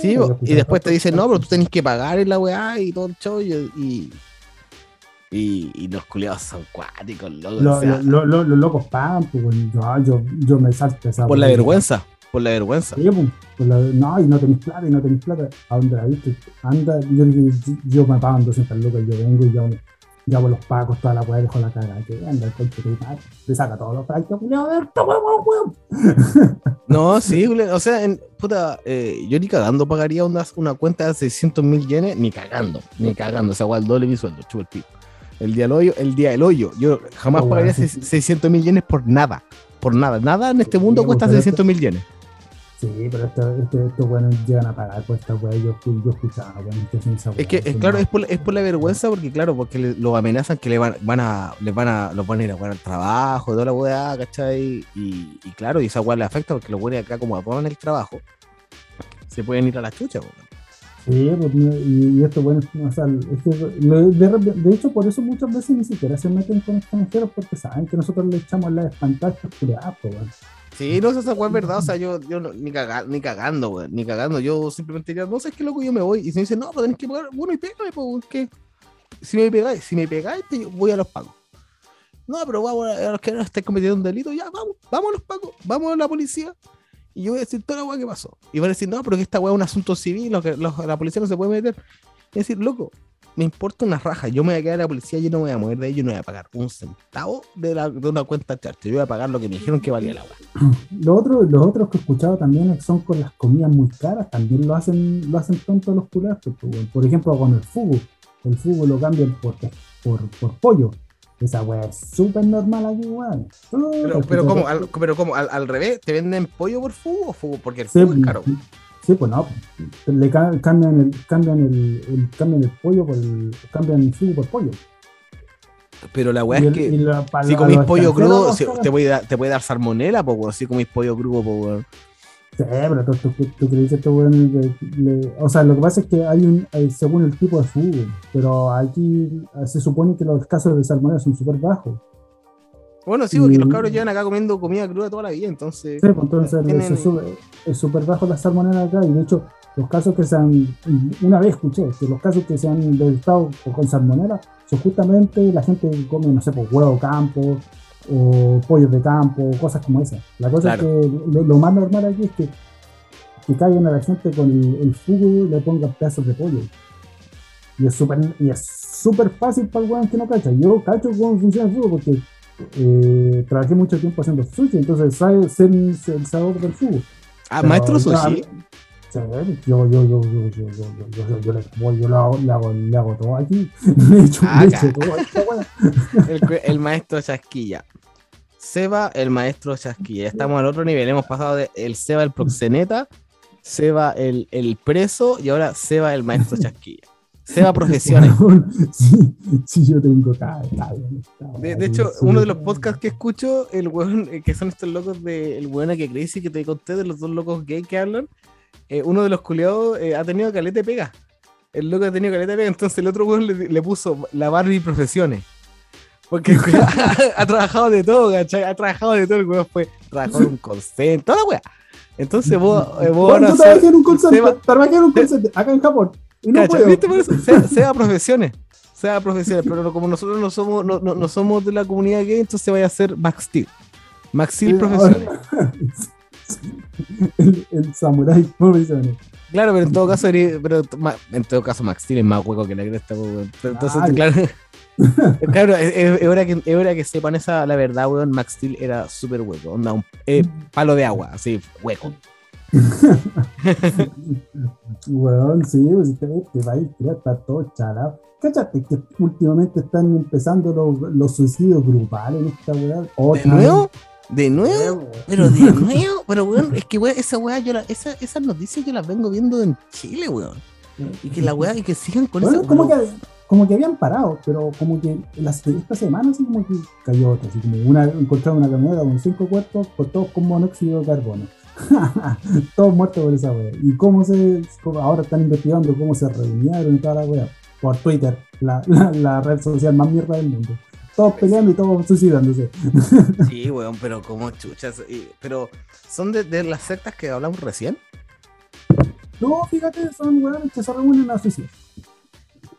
Speaker 1: sí, y después te dicen, no, pero tú tenés que pagar en la weá y todo el show. Y, y, los culiados son cuáticos, locos.
Speaker 2: los locos pagan, pues, yo, yo, me salto esa.
Speaker 1: Por la vergüenza, por la vergüenza.
Speaker 2: Sí, pues, no, y no tenéis plata, y no tenéis plata. ¿A dónde la viste? Anda, yo, yo, me pagan 200 lucas, yo vengo y yo ya por los pacos, toda la weá, dejo la cara, que anda el coche que te saca todos los fractos, weón.
Speaker 1: No, sí, o sea, en, puta, eh, yo ni cagando pagaría una, una cuenta de 600 mil yenes, ni cagando, ni cagando, o sea, igual doble mi sueldo, chupo el pico. El día del hoyo, el día del hoyo. Yo jamás oh, pagaría 600 mil yenes por nada. Por nada. Nada en este mundo cuesta 600 mil yenes.
Speaker 2: Sí, pero estos esto, esto, buenos llegan a pagar por esta weá. Yo, yo escuchaba,
Speaker 1: Es que, es, claro, es por, es por la vergüenza, porque claro, porque le, lo amenazan que le van, van a, les van a, los van a ir a jugar al trabajo, toda la weá, ¿cachai? Y, y claro, y esa weá le afecta porque los buenos acá, como apagan el trabajo, se pueden ir a la chucha, weón.
Speaker 2: Sí, pues, y, esto, bueno, o sea, es que de, hecho, por eso muchas veces ni siquiera se meten con extranjeros porque saben que nosotros le echamos la espantadas pues, pues,
Speaker 1: Sí, no, esa es verdad, o sea, yo, yo no, ni, cagando, ni cagando, güey, ni cagando, yo simplemente diría, no sé qué loco, yo me voy, y se me dice, no, pero tenés que pagar, bueno, y pégame, pues, que si me pegáis, si me pegáis, te, voy a los pagos. No, pero vamos a los que no cometiendo un delito, ya, vamos, vamos a los pagos, vamos a la policía, y yo voy a decir toda la weá que pasó. Y van a decir, no, pero que esta weá es un asunto civil, lo que, la policía no se puede meter. Y decir, loco, me importa una raja. Yo me voy a quedar a la policía, yo no me voy a mover de ellos, no voy a pagar un centavo de, la, de una cuenta charter. Yo voy a pagar lo que me dijeron que valía la weá. (clears throat)
Speaker 2: Lo otro, los otros que he escuchado también son con las comidas muy caras, también lo hacen, lo hacen tonto los culeros. Por ejemplo, con el fugo. El fugo lo cambian por, por, por pollo. Esa weá es súper normal aquí, weón.
Speaker 1: Pero, pero, ¿cómo? Al, pero ¿cómo? Al, revés, ¿te venden pollo por fugo o fugo? Porque el fugo es caro.
Speaker 2: Sí, pues no. Le cambian el, cambian el, el, cambian el pollo por el. cambian el fugo por pollo.
Speaker 1: Pero la weá es que si comís pollo crudo, te, puede te puede dar salmonela, po, si comís pollo crudo, po,
Speaker 2: Sí, pero tú, tú, tú crees que esto, o sea, lo que pasa es que hay un, según el tipo de fútbol, pero aquí se supone que los casos de salmonella son súper bajos.
Speaker 1: Bueno, sí, porque los cabros llevan acá comiendo comida cruda toda la vida, entonces.
Speaker 2: Sí, pues entonces es súper bajo la salmonella acá, y de hecho, los casos que se han, una vez escuché, que los casos que se han detectado con salmonella son justamente la gente que come, no sé, pues huevo campo, o pollos de campo, cosas como esas. La cosa es que lo, más normal aquí es que, que caigan a la gente con el, el fugo y le pongan pedazos de pollo. Y es súper y es súper fácil para el weón que no cacha. Yo cacho cómo funciona el fútbol porque eh, trabajé mucho tiempo haciendo sushi, entonces sabe ser el sabor del fútbol.
Speaker 1: Ah, maestro sushi.
Speaker 2: Yo, yo, yo, yo, yo, yo, yo, yo, yo, yo, le, yo hago, le, hago, le hago todo aquí. Le echo,
Speaker 1: Ah,
Speaker 2: le echo todo weá.
Speaker 1: El, el maestro Chasquilla. Seba, el maestro Chasquilla. Estamos al otro nivel. Hemos pasado de el Seba, el proxeneta, Seba, el, el preso, y ahora Seba, el maestro Chasquilla. Seba (laughs) Profesiones.
Speaker 2: Sí, sí, yo tengo cada
Speaker 1: De, hecho,
Speaker 2: sí,
Speaker 1: uno de los podcasts que escucho, el weón, eh, que son estos locos de el weón que Crazy que te conté, de los dos locos gay que hablan, eh, uno de los culiados eh, ha tenido caleta de pega. El loco ha tenido caleta de pega, entonces el otro weón le, le puso la Barbie Profesiones. Porque ha, (laughs) (laughs) ha trabajado de todo, ¿cachai? Ha trabajado de todo, el weón fue, trabajó en un center, toda la weá. Entonces vos, eh, vos ahora
Speaker 2: yo trabajé en un call center,
Speaker 1: Seba-
Speaker 2: trabajé en un call center, acá en Japón. No.
Speaker 1: ¿Viste por eso? Sea, sea profesiones. Sea profesiones. Pero como nosotros no somos, no, no- no somos de la comunidad gay, entonces vaya a ser Max Steel. Max Steel profesiones. (laughs)
Speaker 2: el, el samurai profesional.
Speaker 1: Claro, pero en todo caso, pero en todo caso Max Steel es más hueco que la cresta. Pero entonces,
Speaker 2: Ay.
Speaker 1: claro. (laughs) claro, es, es- es hora que, es hora que sepan esa, la verdad, weón. Max Steel era súper hueco. Onda, un eh, palo de agua, así, hueco. (laughs)
Speaker 2: Weón, sí, pues este, este país ya está todo chalado. Cáchate que últimamente están empezando los, los suicidios grupales en esta weá.
Speaker 1: ¿De
Speaker 2: Otra
Speaker 1: nuevo? ¿De nuevo? Pero de nuevo, pero weón, es que weón, esa weá, yo la, esa, esas noticias yo las vengo viendo en Chile, weón. Y que la weá, y que sigan con
Speaker 2: Bueno,
Speaker 1: esa
Speaker 2: como, que, como que habían parado, pero como que las, esta semana así como que cayó otra, así como una, encontraron una camioneta con cinco cuerpos, con todos con monóxido de carbono. Todos muertos por esa wea. Y cómo se, cómo ahora están investigando cómo se reunieron y toda la wea. Por Twitter, la, la, la red social más mierda del mundo. Todos peleando y todos suicidándose. (laughs)
Speaker 1: Sí, weón, pero como chuchas. pero son de, de las sectas que hablamos recién.
Speaker 2: No, fíjate, son weones que se reúnen a suicidio.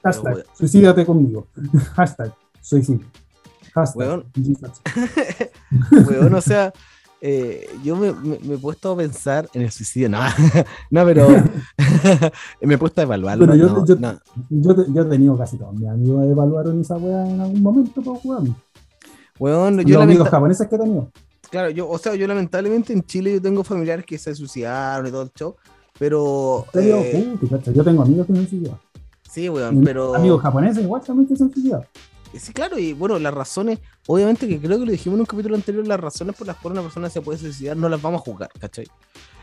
Speaker 2: Hashtag,
Speaker 1: weón.
Speaker 2: suicídate conmigo. (laughs) Hashtag, suicidio. Hashtag,
Speaker 1: Weón. (laughs) Weón, o sea, eh, yo me, me- me he puesto a pensar en el suicidio. No, (laughs) no pero (laughs) (laughs) me he puesto a evaluarlo.
Speaker 2: Pero yo-
Speaker 1: no,
Speaker 2: yo-
Speaker 1: no.
Speaker 2: Yo, te- yo he tenido casi todos mis amigos evaluaron esa weá en algún momento, weón.
Speaker 1: Weón,
Speaker 2: Los
Speaker 1: yo
Speaker 2: amigos
Speaker 1: lamenta-
Speaker 2: japoneses que he tenido.
Speaker 1: Claro, yo, o sea, yo lamentablemente en Chile yo tengo familiares que se suicidaron y todo el show, pero eh,
Speaker 2: yo tengo amigos que se han suicidado.
Speaker 1: sí, weón, pero
Speaker 2: Amigos japoneses igual también que se han suicidado.
Speaker 1: Sí, claro, y bueno, las razones, obviamente que creo que lo dijimos en un capítulo anterior, las razones por las cuales una persona se puede suicidar no las vamos a juzgar, ¿cachai?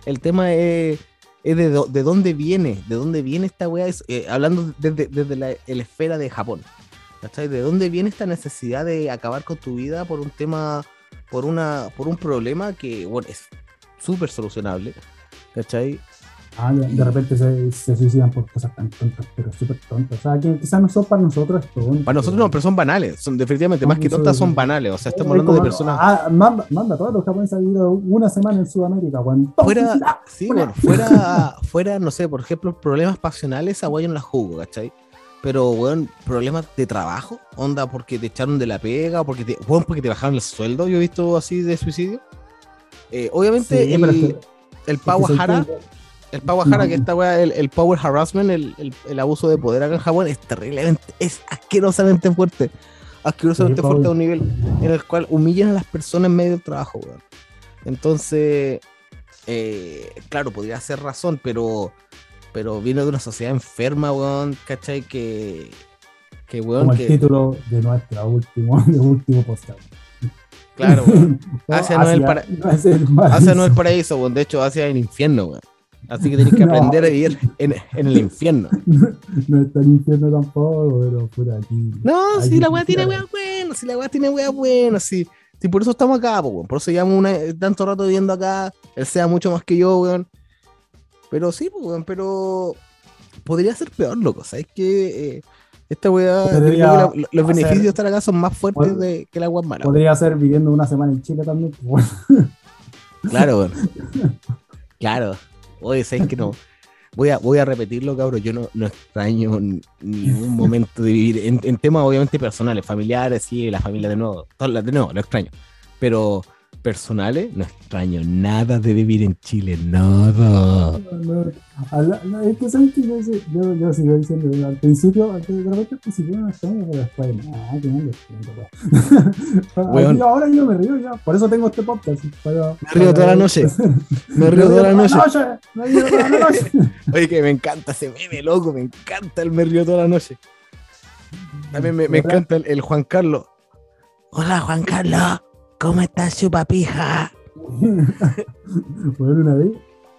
Speaker 1: El tema es, de, de dónde viene, de dónde viene esta es, eh, hablando desde, desde la, la esfera de Japón, ¿cachai? De dónde viene esta necesidad de acabar con tu vida por un tema, por una, por un problema que, bueno, es súper solucionable, ¿cachai?
Speaker 2: Ah, de, de repente se, se suicidan por cosas tan tontas, pero súper tontas. O sea, que quizás no son para nosotros tonto.
Speaker 1: Para nosotros no, pero son banales, son definitivamente, más que tontas, son banales, o sea, estamos
Speaker 2: Es
Speaker 1: hablando de personas...
Speaker 2: Ah, manda, manda todos los japoneses a vivir una semana en Sudamérica. Todos
Speaker 1: fuera,
Speaker 2: suicidados.
Speaker 1: sí, bueno, fuera, fuera, no sé, por ejemplo, problemas pasionales, a no las jugo, ¿cachai? Pero, weón, problemas de trabajo, onda porque te echaron de la pega, o porque te, weón, porque te bajaron el sueldo, yo he visto así de suicidio. Eh, obviamente,
Speaker 2: Sí,
Speaker 1: el, el
Speaker 2: que soy-
Speaker 1: el
Speaker 2: No.
Speaker 1: que esta weá, el, el power harassment, el, el- el abuso de poder acá en Japón, es terriblemente, es asquerosamente fuerte. Asquerosamente fuerte a un nivel en el cual humillan a las personas en medio del trabajo, weón. Entonces, eh, claro, podría ser razón, pero, pero viene de una sociedad enferma, weón, ¿cachai? Que, que weón,
Speaker 2: como el
Speaker 1: que,
Speaker 2: título de nuestro último, (laughs) de último podcast.
Speaker 1: claro, weón. (laughs) Asia no es el para-
Speaker 2: no el paraíso.
Speaker 1: Asia no es el paraíso, weón, de hecho, es el infierno, weón. Así que tenés que (laughs)
Speaker 2: No.
Speaker 1: aprender a vivir en, en el infierno. (laughs)
Speaker 2: No está el infierno tampoco, pero por aquí.
Speaker 1: No, si
Speaker 2: que
Speaker 1: la weá tiene weá buena, si la weá tiene weá buena, si, si por eso estamos acá, po, weón. Por eso llevamos una, tanto rato viviendo acá, él sea mucho más que yo, weón. Pero sí, weón, pero podría ser peor, loco, ¿sabes qué? Eh, esta weá, que la- los beneficios de estar acá son más fuertes de, que la weá mala.
Speaker 2: Podría ser viviendo una semana en Chile también. pues.
Speaker 1: Claro, weón. (laughs) Claro. Oye, ¿sabes que no? Voy a, voy a repetirlo, cabrón. Yo no, no extraño ningún momento de vivir en, en temas obviamente personales, familiares, sí, la familia de nuevo. todo lo- de nuevo, lo extraño. Pero, personales, no extraño nada de vivir en Chile, nada.
Speaker 2: No, no, a la- no, es que sabes que yo, sé- yo, yo sigo diciendo, al principio, al- de repente al principio no extraño, pero después, ah, que no lo extraño, pues. (laughs) Ahora yo me río ya, por eso tengo este podcast. Para,
Speaker 1: Me río toda la noche. Me río toda la noche. (laughs)
Speaker 2: Me río toda la noche. (laughs)
Speaker 1: Oye, que me encanta ese meme, loco, me encanta el me río toda la noche. También me, encanta el, el Juan Carlos. Hola, Juan Carlos, ¿cómo estás, su papija? (laughs)
Speaker 2: Bueno, una vez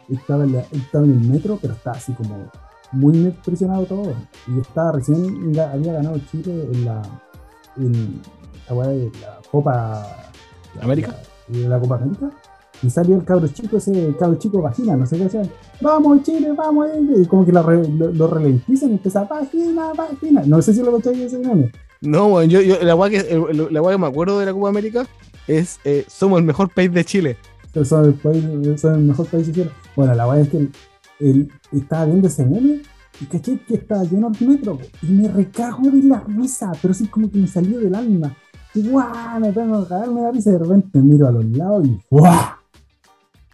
Speaker 2: estaba en, la- estaba en el metro, pero estaba así como muy presionado todo. Y estaba recién, había ganado Chile en la, en la, de la Copa la-
Speaker 1: ¿América?
Speaker 2: La, Copa América. Y salió el cabro chico, ese cabro chico vagina, no sé qué decían. Vamos Chile, vamos. eh", Y como que la re- lo, lo ralentizan y empieza vagina, vagina. No sé si lo cacháis ese meme.
Speaker 1: No, weón, yo, yo, la weá que, que me acuerdo de la Copa América es eh, somos el mejor país de Chile.
Speaker 2: Son el, país, son el mejor país hicieron. Bueno, la verdad es que el, el- estaba viendo ese meme y caché que estaba lleno el metro y me recago de la risa, pero sí como que me salió del alma. Y guau, me tengo que cagarme la risa y de repente miro a los lados y guau,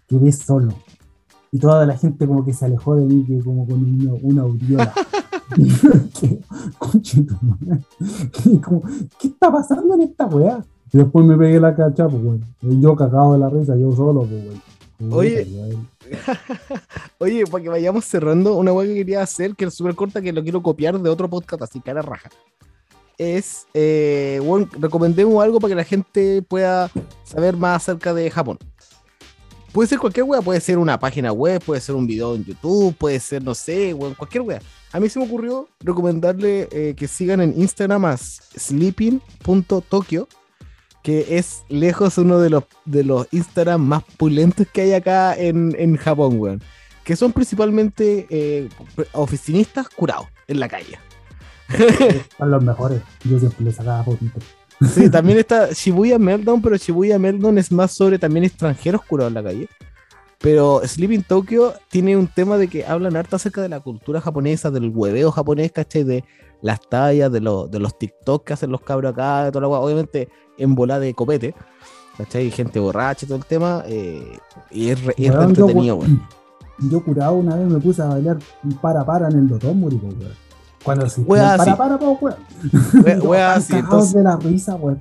Speaker 2: quedé solo. Y toda la gente como que se alejó de mí, que como con una, una aureola. (laughs) (laughs) Que, conche tu madre. (laughs) Y como, ¿Qué está pasando en esta weá? Y después me pegué la cacha, pues. Y Yo cagado de la risa, yo solo, pues, weón.
Speaker 1: Oye. (laughs) Oye, para que vayamos cerrando, una weá que quería hacer, que es súper corta, que lo quiero copiar de otro podcast, así cara raja. Es, eh, bueno, recomendemos algo para que la gente pueda saber más acerca de Japón. Puede ser cualquier weá, puede ser una página web, puede ser un video en YouTube, puede ser, no sé, weón, cualquier weá. A mí se me ocurrió recomendarle eh, que sigan en Instagram a sleeping.tokyo, que es lejos uno de los, de los Instagram más pulentos que hay acá en, en Japón, weón. Que son principalmente eh, oficinistas curados en la calle.
Speaker 2: Son los mejores. Yo siempre les sacaba fotitos.
Speaker 1: Sí, también está Shibuya Meltdown, pero Shibuya Meltdown es más sobre también extranjeros curados en la calle. Pero Sleeping Tokyo tiene un tema de que hablan harto acerca de la cultura japonesa, del hueveo japonés, ¿cachai? De las tallas, de, los de los TikTok que hacen los cabros acá, de toda la. Obviamente en bola de copete, ¿cachai? Gente borracha y todo el tema. eh, y es, re- es re
Speaker 2: Weón,
Speaker 1: entretenido, weón. (clears throat)
Speaker 2: Yo curado una vez me puse a bailar un para para en el pues, weón. Cuando se para para, pues, weón. Estaban (laughs)
Speaker 1: así, entonces-
Speaker 2: de la risa, weón.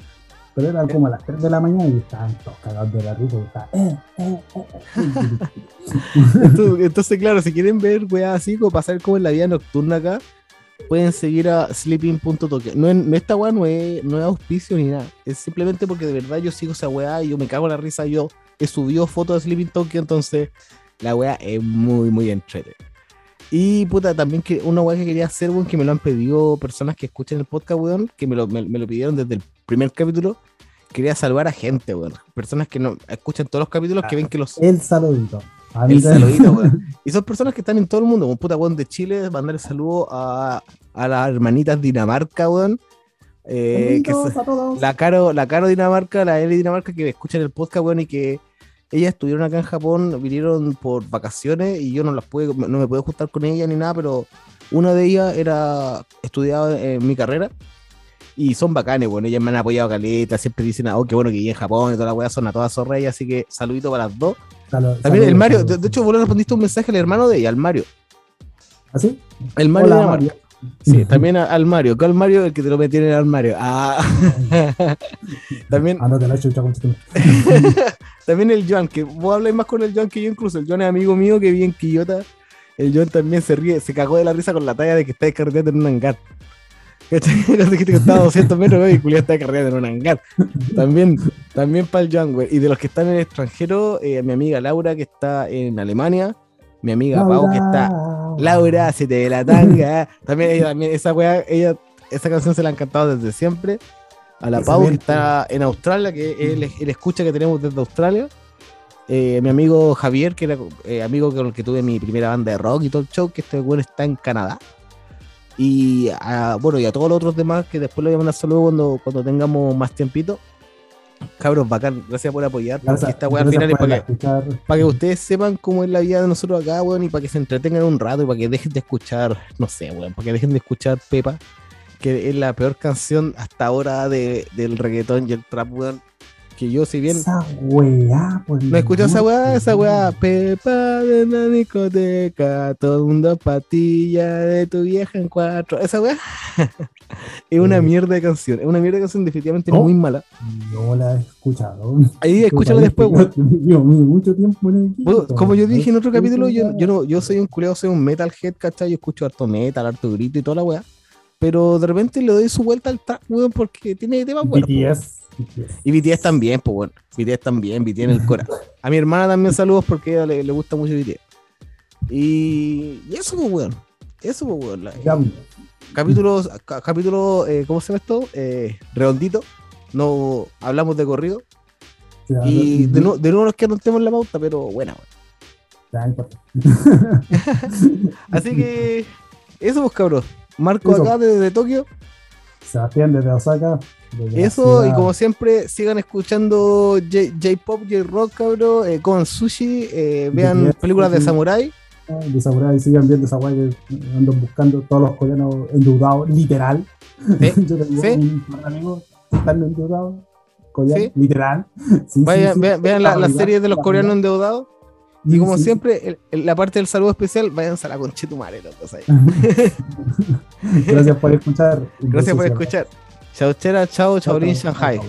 Speaker 2: Pero eran como las 3 de la mañana y estaban todos cagados de la risa. Estaban, eh, eh, eh, eh. (laughs)
Speaker 1: Entonces, entonces, claro, si quieren ver weas así, como pasar como en la vida nocturna acá, pueden seguir a sleeping.tokyo. No, no esta wea no es, no es auspicio ni nada. Es simplemente porque de verdad yo sigo esa wea y yo me cago en la risa. Yo he subido fotos de Sleeping Tokyo, entonces la wea es muy, muy entrete. Y puta, también que una wea que quería hacer, weón, que me lo han pedido personas que escuchan el podcast, weón, que me lo, me, me lo pidieron desde el primer capítulo. Quería salvar a gente, weón. Personas que no escuchan todos los capítulos, que ven que los
Speaker 2: El saludito.
Speaker 1: El saludito, weón. (laughs) Y son personas que están en todo el mundo, como puta weón de Chile, mandar el saludo a, a las hermanitas Dinamarca, weón. Eh, que
Speaker 2: a todos.
Speaker 1: la Caro, la Caro Dinamarca, la L Dinamarca que escuchan el podcast, weón, y que ellas estuvieron acá en Japón, vinieron por vacaciones y yo no las pude, no me pude juntar con ellas ni nada, pero una de ellas era estudiaba en mi carrera y son bacanes, bueno, ellas me han apoyado caleta, siempre dicen, oh, qué bueno que viví en Japón y toda la weá, son a todas zorras, así que saludito para las dos. También el Mario, de, hecho, vos le respondiste un mensaje al hermano de ella, al Mario.
Speaker 2: ¿Así?
Speaker 1: El Mario
Speaker 2: Hola,
Speaker 1: de.
Speaker 2: Mario.
Speaker 1: Sí, (laughs) también al Mario. ¿Cuál Mario? El que te lo metí en el armario. Ah. (laughs) también,
Speaker 2: Ah, no te la con tu- (laughs)
Speaker 1: también el Joan, que vos habláis más con el Joan que yo incluso. El Joan es amigo mío que vive en Quillota. El Joan también se ríe, se cagó de la risa con la talla de que está carreteando en un hangar. ¿Cachai? (laughs) Dijiste que estaba a 200 metros, güey, y Julián está carreteando en un hangar. También, también para el Joan, güey. Y de los que están en el extranjero, eh, mi amiga Laura, que está en Alemania. Mi amiga Pau, que está Laura, se te ve la tanga. También ella, también, esa weá, ella, esa canción se la ha encantado desde siempre. A la Pau, que está en Australia, que él, él escucha que tenemos desde Australia. Eh, mi amigo Javier, que era eh, amigo con el que tuve mi primera banda de rock y todo el show, que este weón está en Canadá. Y a, bueno, y a todos los otros demás que después le voy a mandar saludos cuando, cuando tengamos más tiempito. Cabros, bacán, gracias por apoyar. porque
Speaker 2: Gracias,
Speaker 1: esta weá al
Speaker 2: gracias
Speaker 1: final es
Speaker 2: por
Speaker 1: para que, para que ustedes sepan cómo es la vida de nosotros acá, weón, y para que se entretengan un rato y para que dejen de escuchar, no sé, weón, para que dejen de escuchar Pepa, que es la peor canción hasta ahora de, del reggaetón y el trap, weón. Que yo si bien
Speaker 2: Esa weá, por
Speaker 1: no escucho esa weá, esa weá. Pepa de la discoteca, todo el mundo patilla de tu vieja en cuatro, esa weá (laughs) es una
Speaker 2: Eh.
Speaker 1: mierda de canción, es una mierda de canción definitivamente
Speaker 2: ¿Oh?
Speaker 1: muy mala.
Speaker 2: No la he escuchado.
Speaker 1: Ahí escúchala después, weón.
Speaker 2: Yo mucho tiempo en el
Speaker 1: como yo dije en otro capítulo, yo, yo no, yo soy un culeado, soy un metalhead, ¿cachai? Yo escucho harto metal, harto grito y toda la weá. Pero de repente le doy su vuelta al trap, weón, porque tiene temas buenos.
Speaker 2: BTS.
Speaker 1: Y BTS también, pues bueno. BTS también, BTS en el Cora. A mi hermana también saludos porque ella le, le gusta mucho BTS. Y, y eso, pues weón. Eso, pues weón. La-
Speaker 2: Ya,
Speaker 1: capítulos, ca- capítulo, eh, ¿cómo se llama esto? Eh, redondito. No hablamos de corrido. Y de nuevo, de nuevo nos quedamos en la pauta, pero buena, weón.
Speaker 2: no. (laughs)
Speaker 1: Así que, eso, pues cabros. Marco
Speaker 2: Eso.
Speaker 1: acá desde Tokio.
Speaker 2: Sebastián desde Osaka. desde
Speaker 1: Eso, y como siempre, sigan escuchando J- J-Pop, J-Rock, cabrón. eh, coman sushi, eh, vean películas de samurai.
Speaker 2: de Samurai, sigan viendo esa que andan buscando todos los coreanos endeudados, literal.
Speaker 1: Sí, (laughs)
Speaker 2: Yo tengo
Speaker 1: sí.
Speaker 2: un están endeudados, coreanos,
Speaker 1: Sí.
Speaker 2: literal. (laughs) Sí,
Speaker 1: Vayan,
Speaker 2: sí, sí.
Speaker 1: vean, vean la,
Speaker 2: La
Speaker 1: la
Speaker 2: realidad,
Speaker 1: serie de los coreanos endeudados. Y como
Speaker 2: sí,
Speaker 1: siempre, el- el- la parte del saludo especial, váyanse a la conchetumare, locos, ahí. (laughs)
Speaker 2: Gracias por escuchar.
Speaker 1: Gracias por escuchar. Chao, chera, chao, chao, Shanghai.